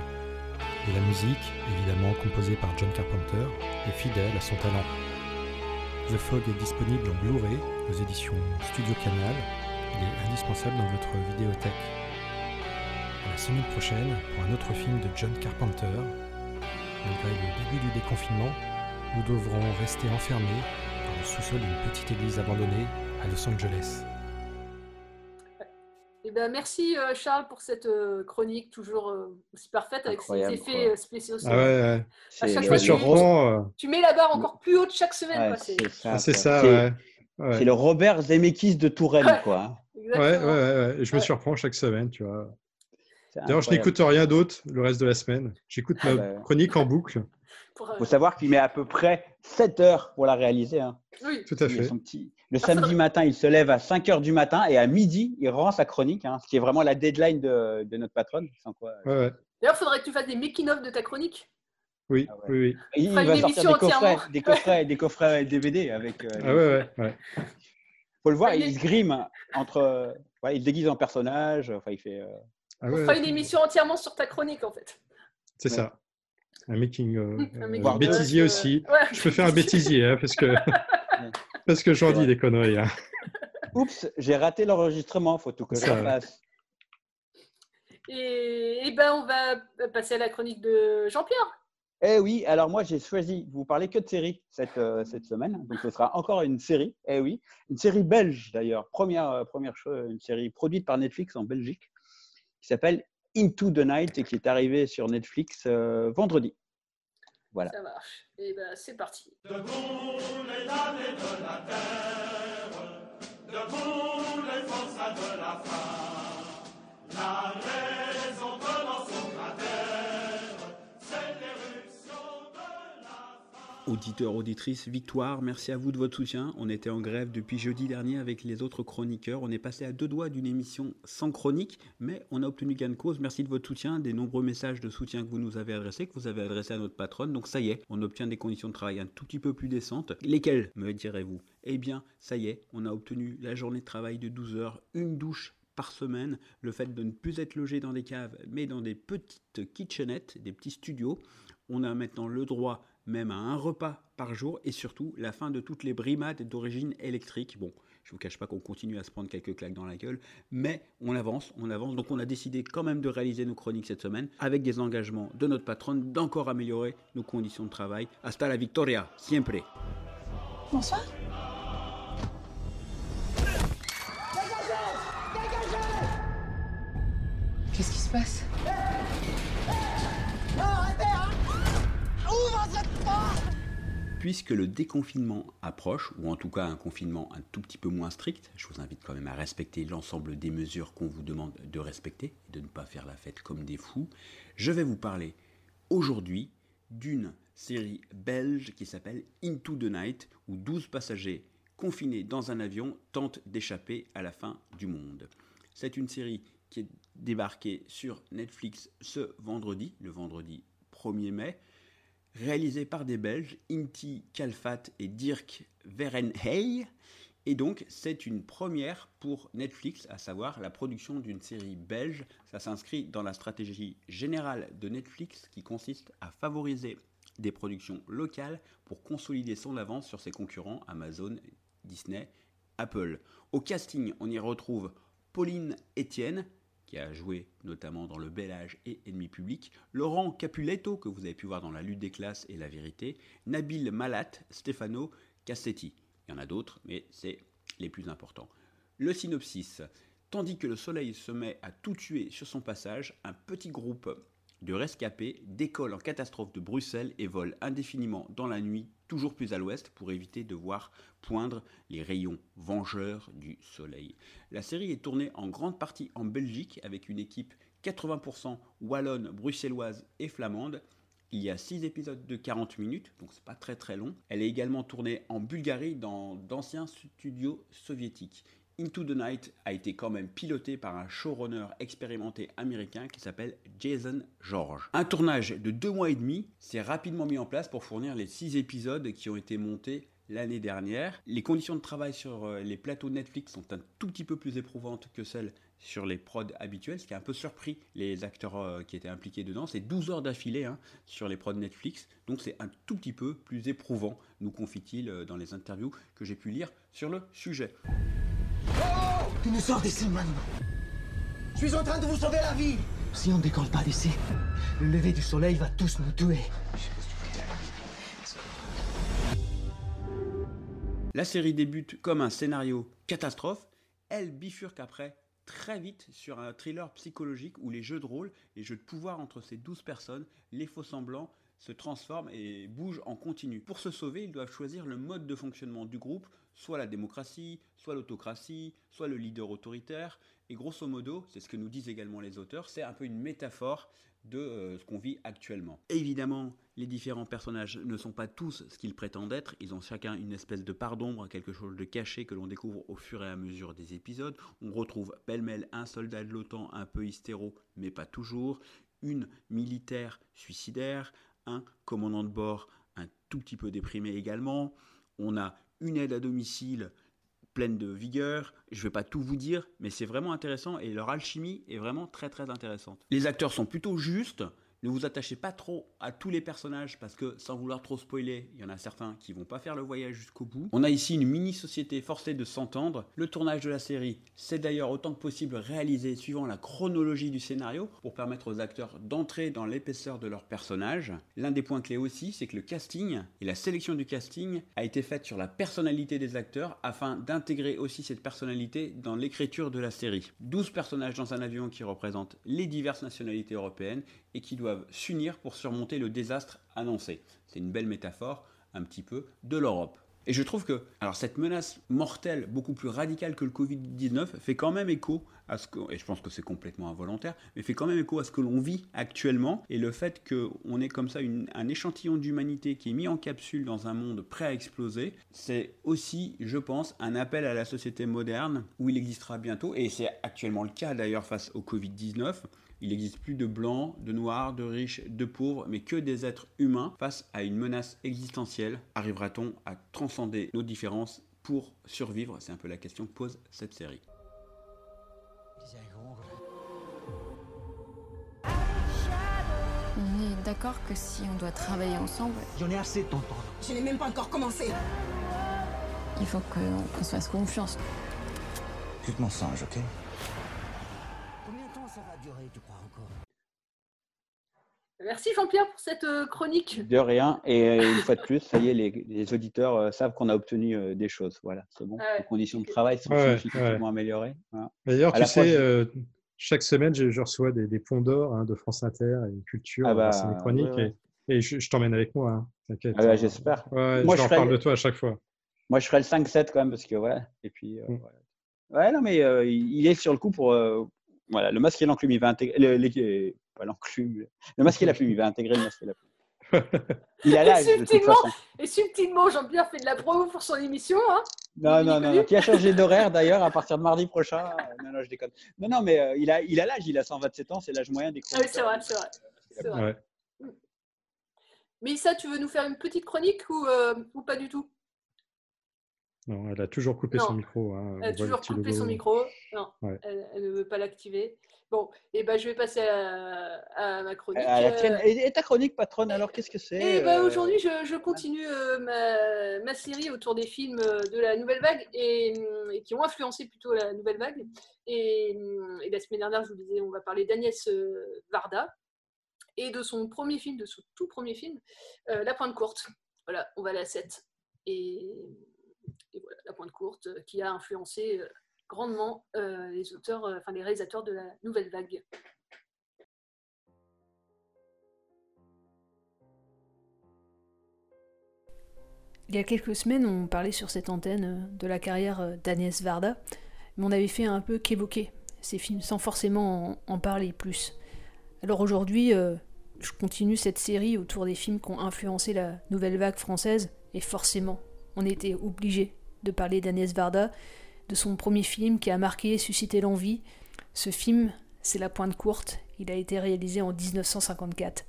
Et la musique, évidemment composée par John Carpenter, est fidèle à son talent. The Fog est disponible en Blu-ray aux éditions Studio Canal. Il est indispensable dans votre vidéothèque. La semaine prochaine pour un autre film de John Carpenter. Malgré le début du déconfinement, nous devrons rester enfermés dans le sous-sol d'une petite église abandonnée à Los Angeles. Ben, merci euh, Charles pour cette euh, chronique toujours euh, aussi parfaite avec Incroyable, ces effets quoi. euh, spéciaux. Ah ouais, ouais. À chaque Je fois, me tu- surprends. Tu mets la barre encore plus haute chaque semaine. Ouais, quoi, c'est- c'est ça. Ah, c'est quoi. ça, C'est- ouais. Ouais. C'est le Robert Zemeckis de Touraine, quoi. Ouais, ouais, ouais, ouais. Et je me surprends chaque semaine, tu vois. D'ailleurs, je n'écoute rien d'autre le reste de la semaine. J'écoute Ah ma bah. chronique en boucle. euh, faut savoir qu'il met à peu près 7 heures pour la réaliser. hein. Oui. Tout à fait. son petit- Le samedi matin, il se lève à 5 heures du matin et à midi, il rend sa chronique, hein, ce qui est vraiment la deadline de, de notre patronne. Sans quoi, Ouais, ouais. D'ailleurs, il faudrait que tu fasses des making-of de ta chronique. Oui, oui, oui. il, fera il va une sortir émission des coffrets, entièrement. des coffrets, des coffrets DVD avec. euh, Ah ouais, ouais, ouais. Faut le voir, il se grime entre. euh, ouais, il se déguise en personnage. Enfin, il fait. euh, Ah On ouais, fera une émission entièrement sur ta chronique, en fait. c'est ça. Un making, euh, Un euh, bêtisier euh, aussi. ouais. Je peux faire un bêtisier, hein, parce que parce que j'en dis des conneries. hein. Oups, j'ai raté l'enregistrement. Faut tout que je Ça, refasse. Et, et ben, on va passer à la chronique de Jean-Pierre. Eh oui, alors moi j'ai choisi de vous parler que de séries cette, euh, cette semaine. Donc ce sera encore une série. Eh oui, une série belge d'ailleurs. Première, euh, première chose, une série produite par Netflix en Belgique qui s'appelle Into the Night et qui est arrivée sur Netflix euh, vendredi. Voilà. Ça marche. Et ben, c'est parti. Debout les damnés de la terre, debout les forçats de la faim. Auditeurs, auditrices, victoire, merci à vous de votre soutien. On était en grève depuis jeudi dernier avec les autres chroniqueurs. On est passé à deux doigts d'une émission sans chronique, mais on a obtenu gain de cause. Merci de votre soutien, des nombreux messages de soutien que vous nous avez adressés, que vous avez adressés à notre patronne. Donc ça y est, on obtient des conditions de travail un tout petit peu plus décentes. Lesquelles, me direz-vous? Eh bien, ça y est, on a obtenu la journée de travail de 12 heures, une douche par semaine, le fait de ne plus être logé dans des caves, mais dans des petites kitchenettes, des petits studios. On a maintenant le droit même à un repas par jour et surtout la fin de toutes les brimades d'origine électrique. Bon, je vous cache pas qu'on continue à se prendre quelques claques dans la gueule, mais on avance, on avance. Donc on a décidé quand même de réaliser nos chroniques cette semaine avec des engagements de notre patronne d'encore améliorer nos conditions de travail. Hasta la victoria, siempre. Bonsoir. Qu'est-ce qui se passe? Puisque le déconfinement approche, ou en tout cas un confinement un tout petit peu moins strict, je vous invite quand même à respecter l'ensemble des mesures qu'on vous demande de respecter et de ne pas faire la fête comme des fous, je vais vous parler aujourd'hui d'une série belge qui s'appelle Into the Night, où 12 passagers confinés dans un avion tentent d'échapper à la fin du monde. C'est une série qui est débarquée sur Netflix ce vendredi, le vendredi 1er mai, réalisée par des Belges, Inti Kalfat et Dirk Verenhey. Et donc, c'est une première pour Netflix, à savoir la production d'une série belge. Ça s'inscrit dans la stratégie générale de Netflix qui consiste à favoriser des productions locales pour consolider son avance sur ses concurrents Amazon, Disney, Apple. Au casting, on y retrouve Pauline Etienne, qui a joué notamment dans Le Bel Âge et Ennemi Public, Laurent Capuletto, que vous avez pu voir dans La lutte des classes et La vérité, Nabil Malat, Stefano Cassetti. Il y en a d'autres, mais c'est les plus importants. Le synopsis. Tandis que le soleil se met à tout tuer sur son passage, un petit groupe de rescapés décolle en catastrophe de Bruxelles et vole indéfiniment dans la nuit, toujours plus à l'ouest, pour éviter de voir poindre les rayons vengeurs du soleil. La série est tournée en grande partie en Belgique avec une équipe 80% wallonne, bruxelloise et flamande. Il y a 6 épisodes de 40 minutes, donc c'est pas très très long. Elle est également tournée en Bulgarie dans d'anciens studios soviétiques. Into the Night a été quand même piloté par un showrunner expérimenté américain qui s'appelle Jason George. Un tournage de deux mois et demi s'est rapidement mis en place pour fournir les six épisodes qui ont été montés l'année dernière. Les conditions de travail sur euh, les plateaux Netflix sont un tout petit peu plus éprouvantes que celles sur les prods habituels, ce qui a un peu surpris les acteurs euh, qui étaient impliqués dedans. C'est 12 heures d'affilée hein, sur les prods Netflix, donc c'est un tout petit peu plus éprouvant, nous confie-t-il euh, dans les interviews que j'ai pu lire sur le sujet. Tu nous sors d'ici maintenant. Je suis en train de vous sauver la vie. Si on ne décolle pas d'ici, le lever du soleil va tous nous tuer. La série débute comme un scénario catastrophe. Elle bifurque après très vite sur un thriller psychologique où les jeux de rôle, les jeux de pouvoir entre ces 12 personnes, les faux semblants, se transforment et bougent en continu. Pour se sauver, ils doivent choisir le mode de fonctionnement du groupe, soit la démocratie, soit l'autocratie, soit le leader autoritaire. Et grosso modo, c'est ce que nous disent également les auteurs, c'est un peu une métaphore de euh, ce qu'on vit actuellement. Évidemment, les différents personnages ne sont pas tous ce qu'ils prétendent être, ils ont chacun une espèce de part d'ombre, quelque chose de caché que l'on découvre au fur et à mesure des épisodes. On retrouve pêle-mêle un soldat de l'OTAN un peu hystéro, mais pas toujours, une militaire suicidaire, un commandant de bord un tout petit peu déprimé également. On a une aide à domicile pleine de vigueur. Je ne vais pas tout vous dire, mais c'est vraiment intéressant et leur alchimie est vraiment très très intéressante. Les acteurs sont plutôt justes. Ne vous attachez pas trop à tous les personnages parce que sans vouloir trop spoiler, il y en a certains qui vont pas faire le voyage jusqu'au bout. On a ici une mini-société forcée de s'entendre. Le tournage de la série s'est d'ailleurs autant que possible réalisé suivant la chronologie du scénario pour permettre aux acteurs d'entrer dans l'épaisseur de leurs personnages. L'un des points clés aussi, c'est que le casting et la sélection du casting a été faite sur la personnalité des acteurs afin d'intégrer aussi cette personnalité dans l'écriture de la série. 12 personnages dans un avion qui représentent les diverses nationalités européennes et qui doivent s'unir pour surmonter le désastre annoncé. C'est une belle métaphore un petit peu de l'Europe. Et je trouve que alors cette menace mortelle, beaucoup plus radicale que le Covid-19, fait quand même écho à ce que, et je pense que c'est complètement involontaire, mais fait quand même écho à ce que l'on vit actuellement. Et le fait qu'on ait comme ça un échantillon d'humanité qui est mis en capsule dans un monde prêt à exploser, c'est aussi, je pense, un appel à la société moderne où il existera bientôt, et c'est actuellement le cas d'ailleurs face au Covid-19. Il n'existe plus de blancs, de noirs, de riches, de pauvres, mais que des êtres humains face à une menace existentielle. Arrivera-t-on à transcender nos différences pour survivre? C'est un peu la question que pose cette série. On est d'accord que si on doit travailler ensemble, J'en ai assez de t'entendre. Je n'ai même pas encore commencé. il faut qu'on se fasse confiance. Tu te mensonge, ok Combien de temps ça va durer, tu crois encore Merci Jean-Pierre pour cette euh, chronique. De rien. Et euh, une fois de plus, ça y est, les, les auditeurs euh, savent qu'on a obtenu des choses. Voilà, c'est bon. Ah ouais. Les conditions de travail sont Ouais, significativement améliorées. Voilà. D'ailleurs, tu fois, sais, euh, chaque semaine, je, je reçois des, des ponts d'or hein, de France Inter et Culture Ah bah, mes chroniques. ouais, ouais. Et, et je, je t'emmène avec moi, hein, t'inquiète. Ah bah, j'espère. Ouais, Moi, je je leur ferai parle le- de toi à chaque fois. Moi, je ferai le 5-7 quand même, parce que voilà. Et puis, euh, Mm. voilà. Ouais, non, mais euh, il il est sur le coup pour. Voilà, le masque et l'enclume, il va intégrer. Le, les- pas l'enclume. Le masque et la plume, il va intégrer le masque et la plume. Il a Et l'âge, de toute subtilement, façon. et subtilement, Jean-Pierre fait de la promo pour son émission. Hein Non, non, non, non, qui a changé d'horaire d'ailleurs à partir de mardi prochain. Euh, Non, non, je déconne. Non, non, mais euh, il a il a l'âge, il a 127 ans, c'est l'âge moyen des Ah oui, c'est vrai, c'est vrai. c'est vrai. Ouais. Mais ça, tu veux nous faire une petite chronique ou, euh, ou pas du tout? Non, elle a toujours coupé Non. son micro. hein, Elle a toujours coupé logo. son micro. Non, Ouais. elle, elle ne veut pas l'activer. Bon, et ben je vais passer à, à ma chronique. À la tienne. Euh, Et, et ta chronique, patronne, alors qu'est-ce que c'est Et ben, euh, aujourd'hui, je, je continue euh, ma, ma série autour des films de la nouvelle vague et, et qui ont influencé plutôt la nouvelle vague. Et, et la semaine dernière, je vous disais, on va parler d'Agnès Varda et de son premier film, de son tout premier film, euh, La Pointe Courte. Voilà, on va à la 7. Et, et voilà, La Pointe Courte, euh, qui a influencé euh, grandement euh, les auteurs, enfin les réalisateurs de la nouvelle vague. Il y a quelques semaines, on parlait sur cette antenne de la carrière d'Agnès Varda, mais on avait fait un peu qu'évoquer ces films sans forcément en, parler plus. Alors aujourd'hui, je continue cette série autour des films qui ont influencé la nouvelle vague française, et forcément, on était obligé de parler d'Agnès Varda, de son premier film qui a marqué et suscité l'envie. Ce film, c'est La Pointe Courte, il a été réalisé en 1954.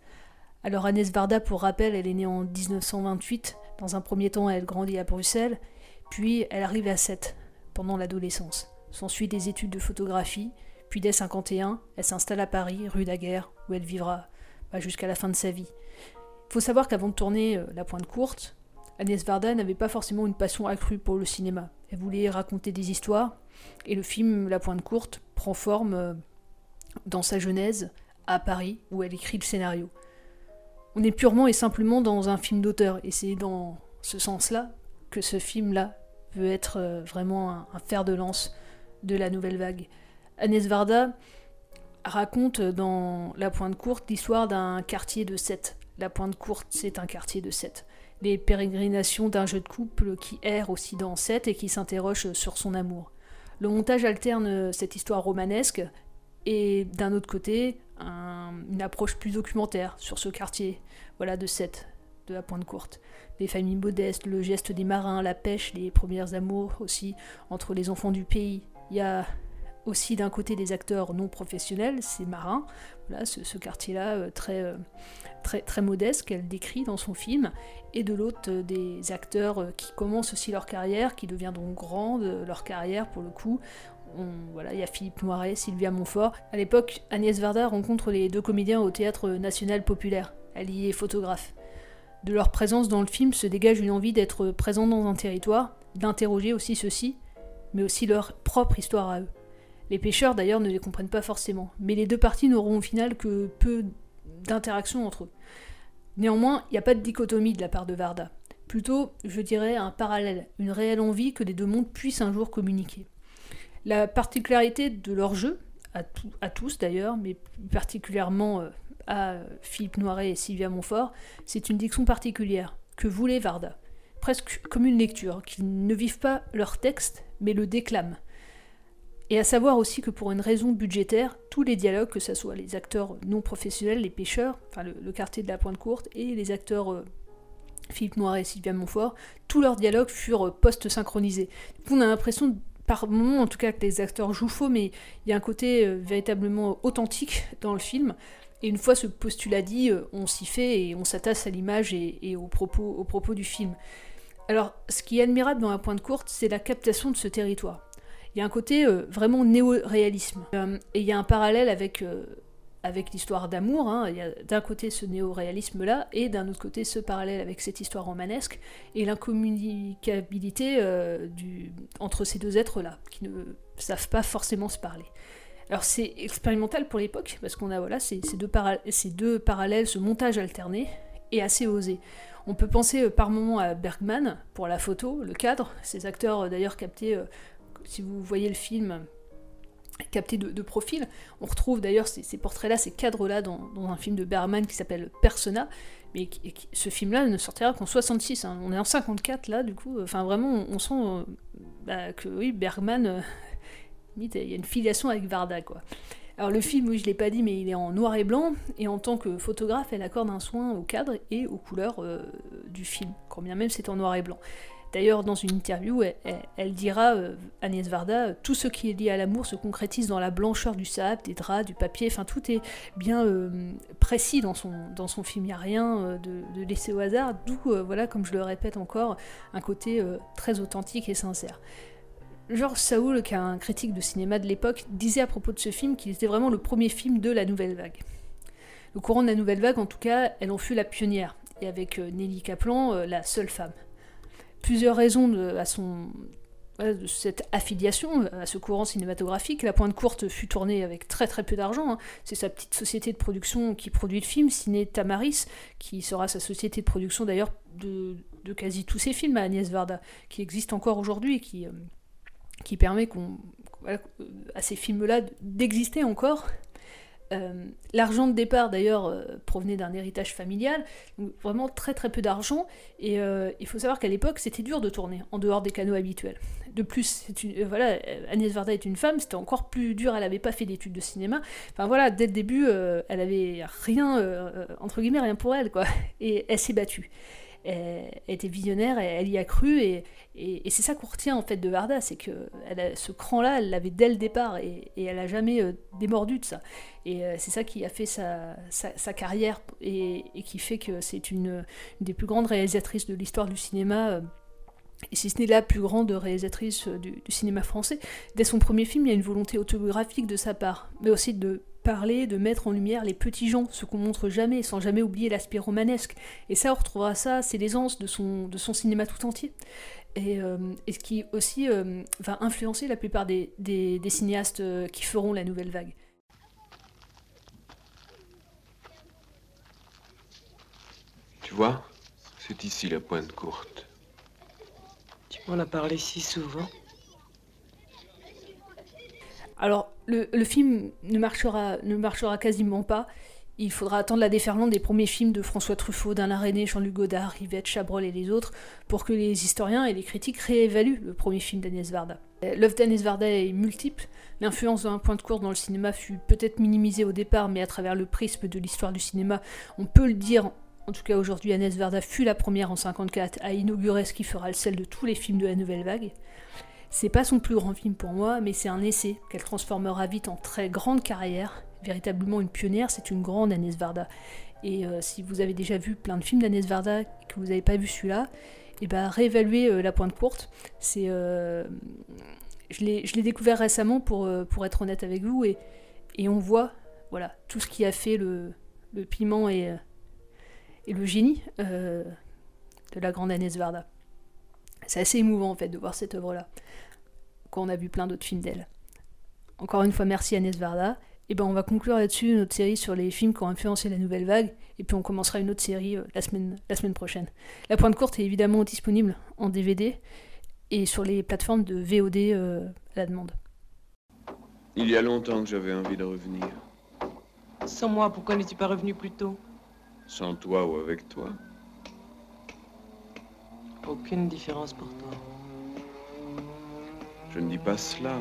Alors Agnès Varda, pour rappel, elle est née en 1928. Dans un premier temps, elle grandit à Bruxelles, puis elle arrive à Sète pendant l'adolescence. S'ensuit des études de photographie, puis dès 51, elle s'installe à Paris, rue Daguerre, où elle vivra bah, jusqu'à la fin de sa vie. Il faut savoir qu'avant de tourner euh, La Pointe Courte, Agnès Varda n'avait pas forcément une passion accrue pour le cinéma. Elle voulait raconter des histoires, et le film La Pointe Courte prend forme euh, dans sa genèse à Paris, où elle écrit le scénario. On est purement et simplement dans un film d'auteur, et c'est dans ce sens-là que ce film-là peut être euh, vraiment un, fer de lance de la nouvelle vague. Agnès Varda raconte dans La Pointe Courte l'histoire d'un quartier de Sète. La Pointe Courte, c'est un quartier de Sète. Les pérégrinations d'un jeune couple qui erre aussi dans Sète et qui s'interroge sur son amour. Le montage alterne cette histoire romanesque et d'un autre côté, un- une approche plus documentaire sur ce quartier, voilà, de Sète, de la Pointe Courte. Les familles modestes, le geste des marins, la pêche, les premières amours aussi entre les enfants du pays. Il y a aussi d'un côté des acteurs non professionnels, ces marins, voilà, ce, quartier-là euh, très, euh, très, très modeste qu'elle décrit dans son film, et de l'autre euh, des acteurs qui commencent aussi leur carrière, qui deviendront grands de leur carrière pour le coup. Voilà, il y a Philippe Noiret, Sylvia Montfort. À l'époque, Agnès Varda rencontre les deux comédiens au Théâtre National Populaire. Elle y est photographe. De leur présence dans le film se dégage une envie d'être présent dans un territoire, d'interroger aussi ceux-ci, mais aussi leur propre histoire à eux. Les pêcheurs d'ailleurs ne les comprennent pas forcément, mais les deux parties n'auront au final que peu d'interaction entre eux. Néanmoins, il n'y a pas de dichotomie de la part de Varda. Plutôt, je dirais, un parallèle, une réelle envie que les deux mondes puissent un jour communiquer. La particularité de leur jeu, à, tous d'ailleurs, mais particulièrement euh, à Philippe Noiret et Sylvia Montfort, c'est une diction particulière, que voulait Varda. presque comme une lecture, qu'ils ne vivent pas leur texte, mais le déclament. Et à savoir aussi que pour une raison budgétaire, tous les dialogues, que ce soit les acteurs non professionnels, les pêcheurs, enfin le, quartier de la Pointe Courte, et les acteurs euh, Philippe Noiret et Sylvia Montfort, tous leurs dialogues furent euh, post-synchronisés. on a l'impression, par moment en tout cas, que les acteurs jouent faux, mais il y a un côté euh, véritablement authentique dans le film. Et une fois ce postulat dit, on s'y fait et on s'attache à l'image et, aux, propos, aux propos du film. Alors, ce qui est admirable dans la Pointe Courte, c'est la captation de ce territoire il y a un côté euh, vraiment néo-réalisme. Euh, et il y a un parallèle avec, euh, avec l'histoire d'amour. Hein. Il y a d'un côté ce néo-réalisme-là, et d'un autre côté ce parallèle avec cette histoire romanesque, et l'incommunicabilité du, entre ces deux êtres-là, qui ne savent pas forcément se parler. Alors c'est expérimental pour l'époque, parce qu'on a voilà, ces, ces, deux ces deux parallèles, ce montage alterné, est assez osé. On peut penser par moments à Bergman pour la photo, le cadre, ces acteurs d'ailleurs captés si vous voyez le film capté de, profil, on retrouve d'ailleurs ces, portraits-là, ces cadres-là dans, un film de Bergman qui s'appelle Persona, mais ce film-là ne sortira qu'en 66. Hein. On est en 54 là, du coup, enfin vraiment, on, sent euh, bah, que oui, Bergman, euh, il y a une filiation avec Varda, quoi. Alors le film, oui, je l'ai pas dit, mais il est en noir et blanc, et en tant que photographe, elle accorde un soin au cadre et aux couleurs euh, du film, quand bien même c'est en noir et blanc. D'ailleurs, dans une interview, elle, dira, euh, Agnès Varda, tout ce qui est lié à l'amour se concrétise dans la blancheur du sable, des draps, du papier, enfin tout est bien euh, précis dans son, dans son film, il n'y a rien euh, de, de, laissé au hasard, d'où, voilà, comme je le répète encore, un côté très authentique et sincère. Georges Saoul, qui est un critique de cinéma de l'époque, disait à propos de ce film qu'il était vraiment le premier film de la nouvelle vague. Le courant de la nouvelle vague, en tout cas, elle en fut la pionnière, et avec Nelly Kaplan, la seule femme plusieurs raisons de, à son, cette affiliation à ce courant cinématographique. La Pointe Courte fut tournée avec très très peu d'argent. Hein. C'est sa petite société de production qui produit le film, Ciné Tamaris, qui sera sa société de production d'ailleurs de, de, quasi tous ses films à Agnès Varda, qui existe encore aujourd'hui et qui, euh, qui permet qu'on, à ces films-là d'exister encore euh, l'argent de départ, d'ailleurs, euh, provenait d'un héritage familial, donc vraiment très très peu d'argent. Et euh, il faut savoir qu'à l'époque, c'était dur de tourner en dehors des canaux habituels. De plus, une, voilà, Agnès Varda est une femme, c'était encore plus dur. Elle n'avait pas fait d'études de cinéma. Enfin voilà, dès le début, elle avait rien entre guillemets rien pour elle, quoi. Et elle s'est battue était visionnaire, elle y a cru, et, c'est ça qu'on retient en fait de Varda, c'est que ce cran-là, elle l'avait dès le départ, et, elle a jamais euh, démordu de ça. Et euh, c'est ça qui a fait sa, carrière, et, qui fait que c'est une, des plus grandes réalisatrices de l'histoire du cinéma. Euh, et si ce n'est la plus grande réalisatrice du, cinéma français, dès son premier film, il y a une volonté autobiographique de sa part, mais aussi de parler, de mettre en lumière les petits gens, ce qu'on montre jamais, sans jamais oublier l'aspect romanesque. Et ça, on retrouvera ça, c'est l'aisance de son, de son cinéma tout entier. Et, euh, ce qui aussi euh, va influencer la plupart des, des, cinéastes euh, qui feront la nouvelle vague. Tu vois, c'est ici la pointe courte. Tu m'en as parlé si souvent. Alors, le, film ne marchera, ne marchera quasiment pas. Il faudra attendre la déferlante des premiers films de François Truffaut, d'Alain René, Jean-Luc Godard, Yvette Chabrol et les autres pour que les historiens et les critiques réévaluent le premier film d'Agnès Varda. L'œuvre d'Agnès Varda est multiple. L'influence d'un point de cours dans le cinéma fut peut-être minimisée au départ, mais à travers le prisme de l'histoire du cinéma, on peut le dire. En tout cas, aujourd'hui, Agnès Varda fut la première en 54 à inaugurer ce qui fera le sel de tous les films de la nouvelle vague. C'est pas son plus grand film pour moi, mais c'est un essai qu'elle transformera vite en très grande carrière. Véritablement une pionnière, c'est une grande Agnès Varda. Et euh, si vous avez déjà vu plein de films d'Agnès Varda que vous n'avez pas vu celui-là, et eh ben réévaluer euh, La Pointe Courte. C'est, euh, je l'ai découvert récemment pour, pour être honnête avec vous et, et on voit voilà tout ce qui a fait le, le piment et, et le génie de la grande Agnès Varda. C'est assez émouvant en fait de voir cette œuvre-là, on a vu plein d'autres films d'elle. Encore une fois, merci Agnès Varda. Et ben on va conclure là-dessus notre série sur les films qui ont influencé la nouvelle vague, et puis on commencera une autre série euh, la, semaine, la semaine prochaine. La pointe courte est évidemment disponible en DVD et sur les plateformes de VOD euh, à la demande. Il y a longtemps que j'avais envie de revenir. Sans moi, pourquoi n'es-tu pas revenu plus tôt? Sans toi ou avec toi aucune différence pour toi. Je ne dis pas cela.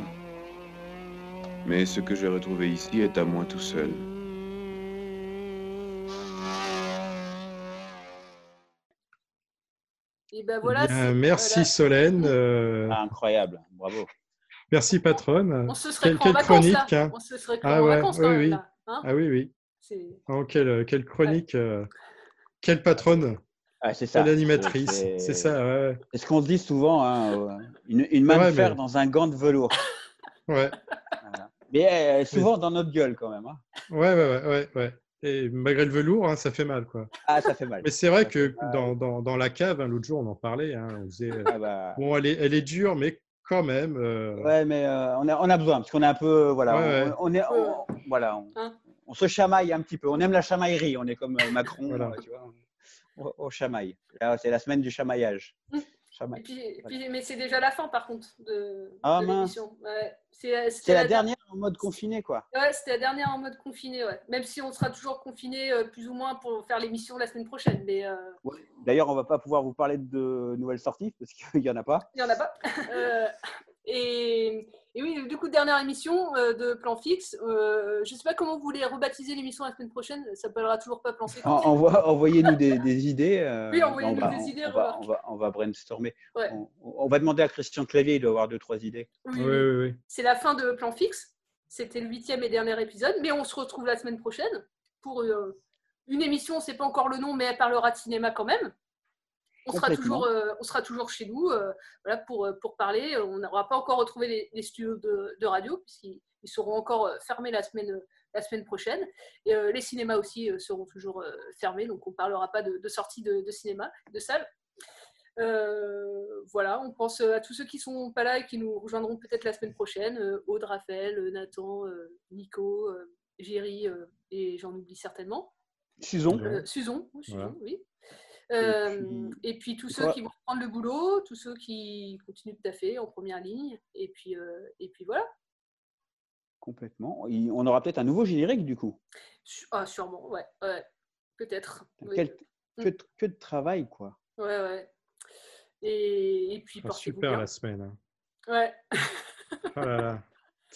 Mais ce que j'ai retrouvé ici est à moi tout seul. Et ben voilà. Bien, merci voilà. Solène. euh, Ah, incroyable, bravo. Merci patronne. On se serait Quelle, cru en quelle vacances, chronique. là. hein. On se serait cru Ah en ouais, vacances, oui, oui. là, hein. ah oui, oui. Oh, quelle, quelle chronique. euh, Quelle patronne. Ah, c'est ça. Quelle animatrice. C'est- ça, ouais. ouais. C'est ce qu'on se dit souvent, hein, une, une main Ouais, de fer mais- dans un gant de velours. Ouais. Mais euh, souvent dans notre gueule quand même. hein. Ouais, ouais, ouais, ouais, ouais. Et malgré le velours, hein, ça fait mal, quoi. Ah, ça fait mal. Mais c'est vrai que dans, dans, dans la cave, hein, l'autre jour, on en parlait. hein, on faisait, euh, Ah bah, Bon, elle est, elle est dure, mais quand même. euh, Ouais, mais euh, on, a, on a besoin parce qu'on est un peu, voilà, Ouais, ouais. On, on est, on- voilà, on, Hein? on se chamaille un petit peu. On aime la chamaillerie. On est comme Macron, Voilà. tu vois. On, on chamaille. Là, C'est la semaine du chamaillage. Et puis, puis- mais c'est déjà la fin, par contre, de, Ah, de l'émission. Ouais, c'est la dernière en mode confiné, quoi. Ouais, c'était la dernière en mode confiné, ouais. Même si on sera toujours confiné euh, plus ou moins pour faire l'émission la semaine prochaine, mais euh, D'ailleurs, on va pas pouvoir vous parler de nouvelles sorties parce qu'il y en a pas. il n'y en a pas. Euh, et, et oui, du coup, dernière émission euh, de Plan Fixe. Euh, je ne sais pas comment vous voulez rebaptiser l'émission la semaine prochaine. Ça s'appellera toujours pas Plan envoie- Envoyez-nous des, des idées. euh, Oui, envoyez-nous on va- des on- idées, On va, remarque. on va, on va brainstormer. Ouais. On, on va demander à Christian Clavier, il doit avoir deux, trois idées. Oui, Oui, oui. oui, oui. C'est la fin de Plan Fixe. C'était le huitième et dernier épisode, mais on se retrouve la semaine prochaine pour euh, une émission, on ne sait pas encore le nom, mais elle parlera de cinéma quand même. On sera, toujours, euh, on sera toujours chez nous euh, voilà, pour, euh, pour parler. On n'aura pas encore retrouvé les, les studios de, de radio, puisqu'ils ils seront encore fermés la semaine, la semaine prochaine. Et euh, les cinémas aussi euh, seront toujours euh, fermés, donc on ne parlera pas de, de sortie de, de cinéma, de salle. Euh, voilà, on pense à tous ceux qui sont pas là et qui nous rejoindront peut-être la semaine prochaine. Aude, Raphaël, Nathan, Nico, Géry et j'en oublie certainement. Suzon. Euh, Suzon, oui, Suzon, Voilà. oui. Euh, puis- et puis tous ceux Quoi qui vont prendre le boulot, tous ceux qui continuent de taffer en première ligne. Et puis, euh, et puis voilà. Complètement. On aura peut-être un nouveau générique du coup. Ah, sûrement, ouais, ouais. Peut-être. oui. Quel- que, de- que de travail, quoi. Ouais, ouais. Et, et puis Ah, super bien. la semaine. hein. Ouais. Oh là là.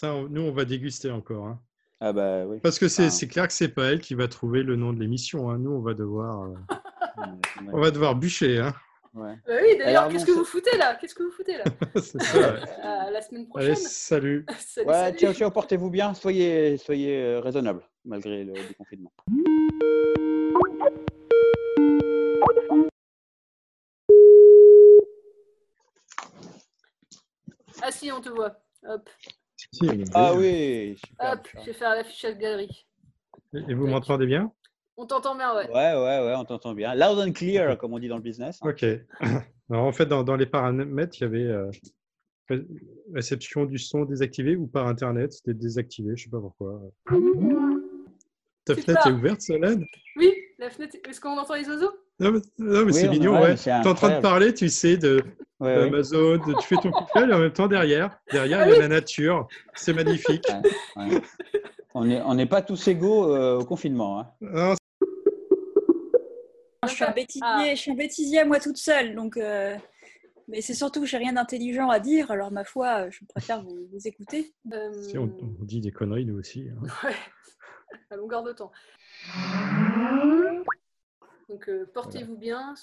On- nous, on va déguster encore. hein. Ah bah oui. Parce que c'est Ah. clair que c'est pas elle qui va trouver le nom de l'émission. hein. Nous, on va devoir, euh. on va devoir bûcher. Hein. Ouais. Bah oui, d'ailleurs, qu'est-ce que vous foutez là? Qu'est-ce que vous foutez là? C'est ça. ouais. À la semaine Allez, prochaine. salut. Salut, Ouais, salut. ciao, portez-vous bien. Soyez, soyez euh, raisonnables malgré le déconfinement. Ah si, on te voit. Hop, Si, Ah belle. oui, super. hop, je vais faire l'affichage galerie. Et vous m'entendez bien? On t'entend bien, ouais. Ouais, ouais, ouais, on t'entend bien. Loud and clear, comme on dit dans le business. hein. Ok. Alors, en fait, dans, dans les paramètres, il y avait euh, ré- réception du son désactivé ou par Internet. C'était désactivé, je sais pas pourquoi. Ta fenêtre est ouverte, Solène? Oui, la fenêtre. Est-ce qu'on entend les oiseaux? Non, mais, non, mais Oui, c'est on- mignon, ouais, Tu es en train de parler, tu sais, de Ouais, de- tu fais ton coup de fil et en même temps derrière, derrière, Ah il y a oui. la nature. C'est magnifique. Ouais, ouais. On n'est on n'est pas tous égaux euh, au confinement. hein. Non, Je suis un bêtisier, Ah. je suis un bêtisier moi toute seule, donc. euh, Mais c'est surtout que j'ai rien d'intelligent à dire, alors ma foi, euh, je préfère vous, vous écouter. Euh, si, on, on dit des conneries, nous aussi. hein. Ouais, à longueur de temps. Donc euh, portez-vous bien,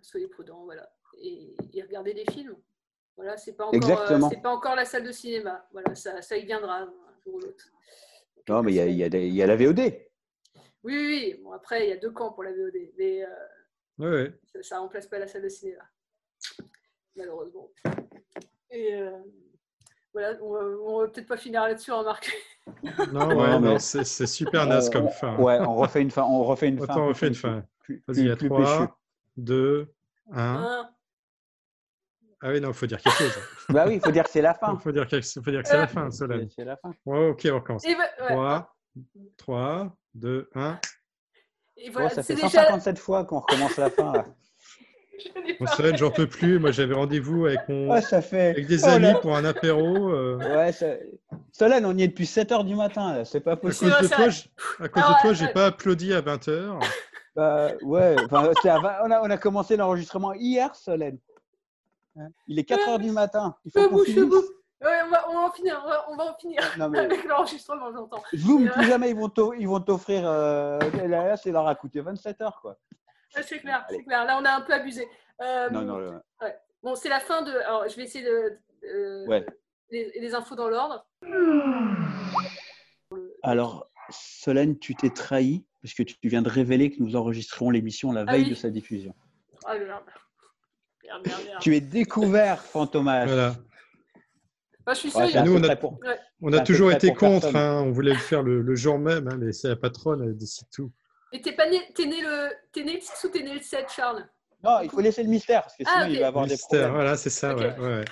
soyez prudents, voilà. Et, et regardez des films. Voilà, c'est pas encore, euh, Exactement. c'est pas encore la salle de cinéma. Voilà, ça, ça y viendra un jour ou l'autre. Non, mais y y il y a la VOD. Oui, oui, oui. Bon, après, il y a deux camps pour la VOD, mais euh, Ouais, ouais. ça, ça remplace pas la salle de cinéma, malheureusement. Et euh, voilà, on va, on va peut-être pas finir là-dessus, remarque. Non, Ouais, ouais, mais- non, c'est super naze comme fin. Ouais, on refait une fin. On refait une fin. Attends, on refait une fin. plus- Vas-y, à plus- plus péchu. 3, 2, 1. Hein Ah oui, non, il faut dire quelque chose. Bah oui, il faut dire que c'est la fin. Il faut dire que, faut dire que c'est la fin, Solène. C'est la fin. Ouais, ok, on recommence. Et, va- ouais. 3, 3, 2, 1. Et Bon, voilà, ça fait c'est déjà. 157 fois qu'on recommence la fin. Là. Bon, Solène, j'en peux plus. Moi, j'avais rendez-vous avec, mon... Ça fait. avec des Oh amis pour un apéro. euh, Ouais, ça... Solène, on y est depuis 7 h du matin. C'est pas À cause possible. de c'est toi, je- à cause Ah de toi, ouais, pas applaudi à 20h. Bah, ouais, enfin, à vingt- on, a, on a commencé l'enregistrement hier, Solène. Hein, Il est 4 heures du matin. Il faut qu'on finisse. Ouais, on, va, on va en finir, on va, on va en finir Non, mais- avec l'enregistrement, j'entends. Zoom, euh, plus jamais ils vont t'offrir. Euh, là, c'est leur a coûté 27 heures, quoi. ouais, c'est clair, c'est clair. Là, on a un peu abusé. Euh, Non, non, le- ouais. Bon, c'est la fin de. Alors, je vais essayer de. euh, Ouais. les, les infos dans l'ordre. Alors, Solène, tu t'es trahi parce que tu viens de révéler que nous enregistrerons l'émission la Ah veille oui. de sa diffusion. Ah merde. Merde, merde, merde. Tu es découvert, Fantomas. Voilà. Bah, je suis Ouais, c'est a- nous, on a, pour- Ouais. on a toujours été contre. hein, on voulait le faire le, le jour même, hein, mais c'est la patronne, elle décide tout. Et t'es pas né, t'es né le, t'es né le 6 ou t'es né le 7, Charles? Non, il faut laisser le mystère parce que sinon Ah, ok. il va avoir des Mystère, problèmes. voilà, c'est ça. Ok. ouais, ouais, ouais.